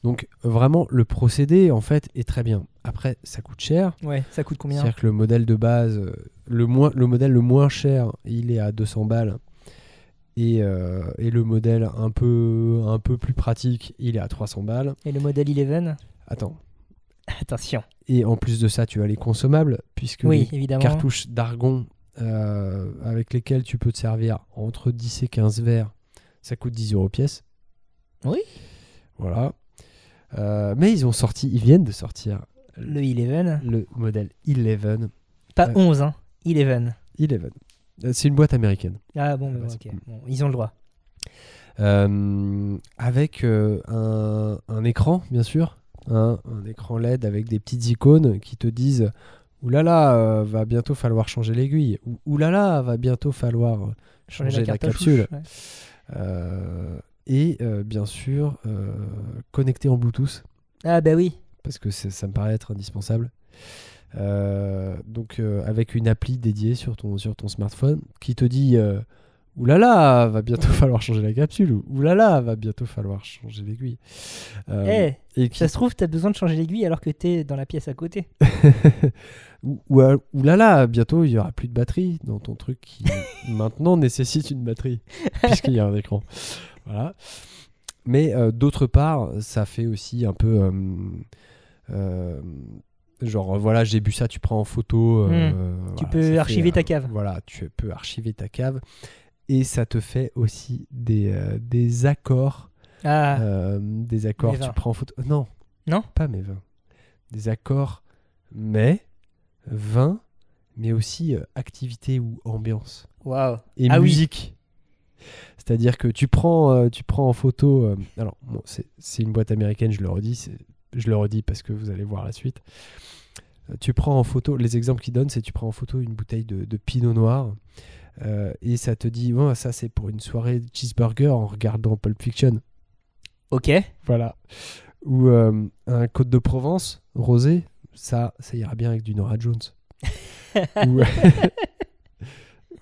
Donc vraiment le procédé en fait est très bien. Après ça coûte cher. Ouais, ça coûte combien C'est-à-dire que le modèle de base, euh, le, moins, le modèle le moins cher, il est à 200 balles. Et, euh, et le modèle un peu, un peu plus pratique, il est à 300 balles. Et le modèle Eleven Attends. Attention. Et en plus de ça, tu as les consommables, puisque Oui, les évidemment. cartouches d'argon euh, avec lesquelles tu peux te servir entre 10 et 15 verres, ça coûte 10 euros pièce. Oui. Voilà. Euh, mais ils ont sorti, ils viennent de sortir Le Eleven. le modèle Eleven. Pas Ouais. 11, hein. Eleven. Eleven. Euh, C'est une boîte américaine. Ah bon, Ah mais bah, bon, ok. Bon, ils ont le droit. Euh, avec euh, un, un écran, bien sûr, hein, un écran LED avec des petites icônes qui te disent Oulala, euh, va bientôt falloir changer l'aiguille. Ou Oulala, va bientôt falloir euh, changer, la, carte à capsule. ouais. Euh, et euh, bien sûr, euh, connecté en Bluetooth, Ah bah oui. parce que ça me paraît être indispensable. Euh, donc, euh, avec une appli dédiée sur ton, sur ton smartphone qui te dit Oulala, va bientôt falloir changer la capsule. Ou Oulala, va bientôt falloir changer l'aiguille. Euh, Eh, et qui- ça se trouve, t'as besoin de changer l'aiguille alors que t'es dans la pièce à côté. ou, ou, oulala, bientôt il y aura plus de batterie dans ton truc qui maintenant nécessite une batterie puisqu'il y a un écran. Voilà. Mais euh, d'autre part, ça fait aussi un peu euh, euh, genre voilà, j'ai bu ça, tu prends en photo. Hmm. Tu voilà, peux fait, archiver ta cave. Voilà, tu peux archiver ta cave et ça te fait aussi des, des accords Ah, des accords, tu vins. prends en photo. Non. Non Pas mes vins. Des accords, mais vin, mais aussi activité ou ambiance. waouh. Et Ah oui. C'est-à-dire que tu prends, euh, tu prends en photo. euh, alors, bon, c'est une boîte américaine, je le redis. Je le redis parce que vous allez voir la suite. Euh, Tu prends en photo, les exemples qu'ils donnent, c'est tu prends en photo une bouteille de, de pinot noir euh, et ça te dit, ça c'est pour une soirée cheeseburger en regardant Pulp Fiction. Ok. Voilà. Ou euh, un Côte de Provence rosé, ça, ça ira bien avec du Nora Jones. ou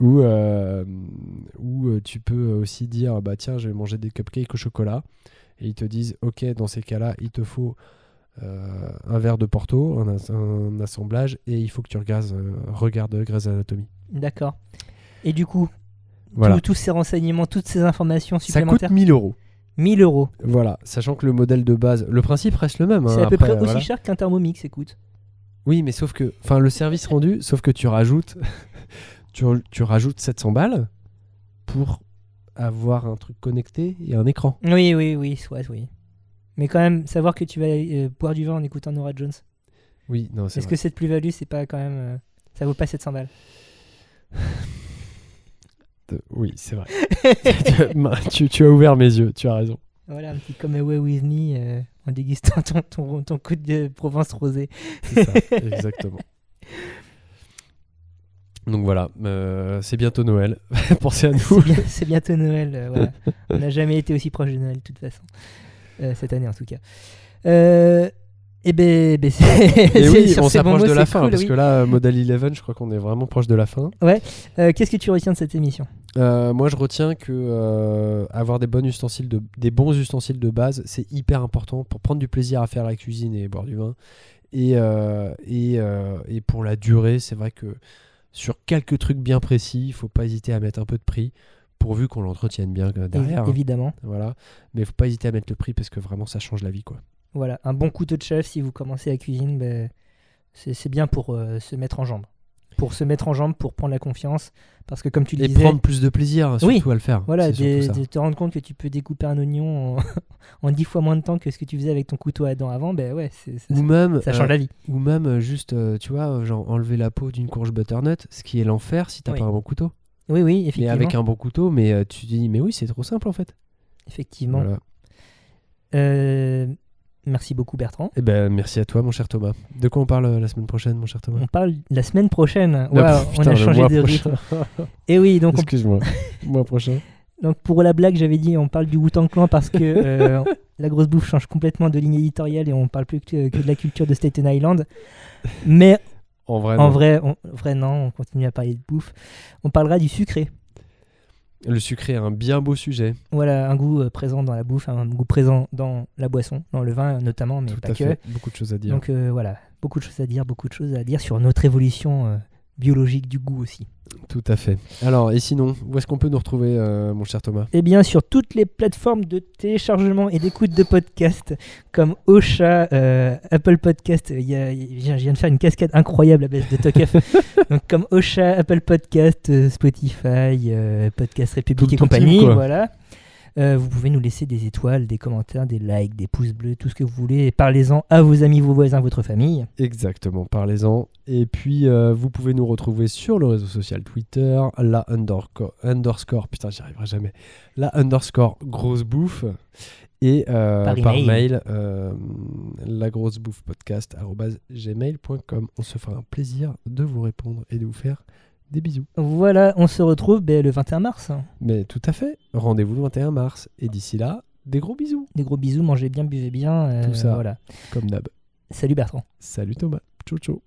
ou, euh, ou, euh, tu peux aussi dire bah tiens, je vais manger des cupcakes au chocolat. Et ils te disent ok, dans ces cas-là, il te faut euh, un verre de Porto, un, as- un assemblage, et il faut que tu regardes, euh, regardes Grey's Anatomy. D'accord. Et du coup, Voilà. tous- ces renseignements, toutes ces informations Ça supplémentaires, coûte 1000 euros. 1000 euros. Voilà, sachant que le modèle de base, le principe reste le même. C'est hein, à peu après, près aussi voilà. cher qu'un Thermomix, écoute. Oui, mais sauf que, enfin, le service rendu, sauf que tu rajoutes, tu, tu rajoutes 700 balles pour avoir un truc connecté et un écran. Oui, oui, oui, soit, oui. Mais quand même, savoir que tu vas euh, boire du vin en écoutant Nora Jones. Oui, non, c'est Est-ce vrai. que cette plus-value, c'est pas quand même. euh, ça vaut pas 700 balles? Euh, Oui, c'est vrai. tu, tu as ouvert mes yeux, tu as raison. Voilà, un petit Come Away With Me euh, en dégustant ton, ton, ton coup de Provence rosé. C'est ça, exactement. Donc voilà, euh, c'est bientôt Noël. Pensez à nous. C'est bien- C'est bientôt Noël. euh, voilà. On n'a jamais été aussi proche de Noël, de toute façon. Euh, cette année, en tout cas. Et ben, ben, c'est. Et c'est- oui, on s'approche de la fin, cool, parce oui. que là, Model 11, je crois qu'on est vraiment proche de la fin. Euh, Qu'est-ce que tu retiens de cette émission? Moi, je retiens que avoir des, bonnes ustensiles de, des bons ustensiles de base, c'est hyper important pour prendre du plaisir à faire la cuisine et boire du vin. Et, et, et pour la durée, c'est vrai que sur quelques trucs bien précis, il faut pas hésiter à mettre un peu de prix, pourvu qu'on l'entretienne bien euh, derrière. hein. Évidemment. Voilà. Mais il faut pas hésiter à mettre le prix parce que vraiment, ça change la vie. quoi. Voilà, un bon couteau de chef, si vous commencez la cuisine, ben, c'est bien pour euh, se mettre en jambe. Pour se mettre en jambe, pour prendre la confiance. Parce que comme tu le Et disais, prendre plus de plaisir, surtout Oui, à le faire. voilà, de te rendre compte que tu peux découper un oignon en, en 10 fois moins de temps que ce que tu faisais avec ton couteau à dents avant, ben ouais, ça, Ou même, ça change euh, la vie. Ou même euh, juste, euh, tu vois, genre enlever la peau d'une courge butternut, ce qui est l'enfer si t'as Oui. pas un bon couteau. Oui, oui, Mais effectivement. avec un bon couteau, mais tu te dis, mais oui, c'est trop simple en fait. Effectivement. Voilà. Euh, merci beaucoup Bertrand. Eh ben, merci à toi, mon cher Thomas. De quoi on parle euh, la semaine prochaine, mon cher Thomas? On parle la semaine prochaine. Ah, on a changé de rythme. Et oui, donc, on- Excuse-moi. mois prochain. donc pour la blague, j'avais dit on parle du Wu-Tang Clan parce que euh, la grosse bouffe change complètement de ligne éditoriale et on parle plus que, que de la culture de Staten Island. Mais En vrai, en non. vrai, on, vrai, non, on continue à parler de bouffe. On parlera du sucré. Le sucré est un bien beau sujet. Voilà, un goût euh, présent dans la bouffe, un goût présent dans la boisson, dans le vin notamment, mais Tout pas à que. fait. Beaucoup de choses à dire. Donc euh, voilà, beaucoup de choses à dire, beaucoup de choses à dire sur notre évolution euh, biologique du goût aussi. Tout à fait. Alors, et sinon, où est-ce qu'on peut nous retrouver, euh, mon cher Thomas? Eh bien, sur toutes les plateformes de téléchargement et d'écoute de podcasts, comme Ocha, euh, Apple Podcast, il y a- il y a- je viens de faire une cascade incroyable à base de Tokef. Donc, comme Ocha, Apple Podcast, euh, Spotify, euh, Podcast République Tout- et tout compagnie, team, voilà. Euh, vous pouvez nous laisser des étoiles, des commentaires, des likes, des pouces bleus, tout ce que vous voulez. Parlez-en à vos amis, vos voisins, votre famille. Exactement, parlez-en. Et puis, euh, vous pouvez nous retrouver sur le réseau social Twitter, la underscore, underscore putain, j'y arriverai jamais, la underscore grosse bouffe. Et euh, Par par, mail, la grosse bouffe podcast. On se fera un plaisir de vous répondre et de vous faire des bisous. Voilà, on se retrouve ben, le 21 mars. Mais tout à fait, rendez-vous le 21 mars. Et d'ici là, des gros bisous, Des gros bisous, mangez bien, buvez bien. euh, Tout ça. Voilà. comme d'hab. Salut Bertrand. Salut Thomas, ciao ciao.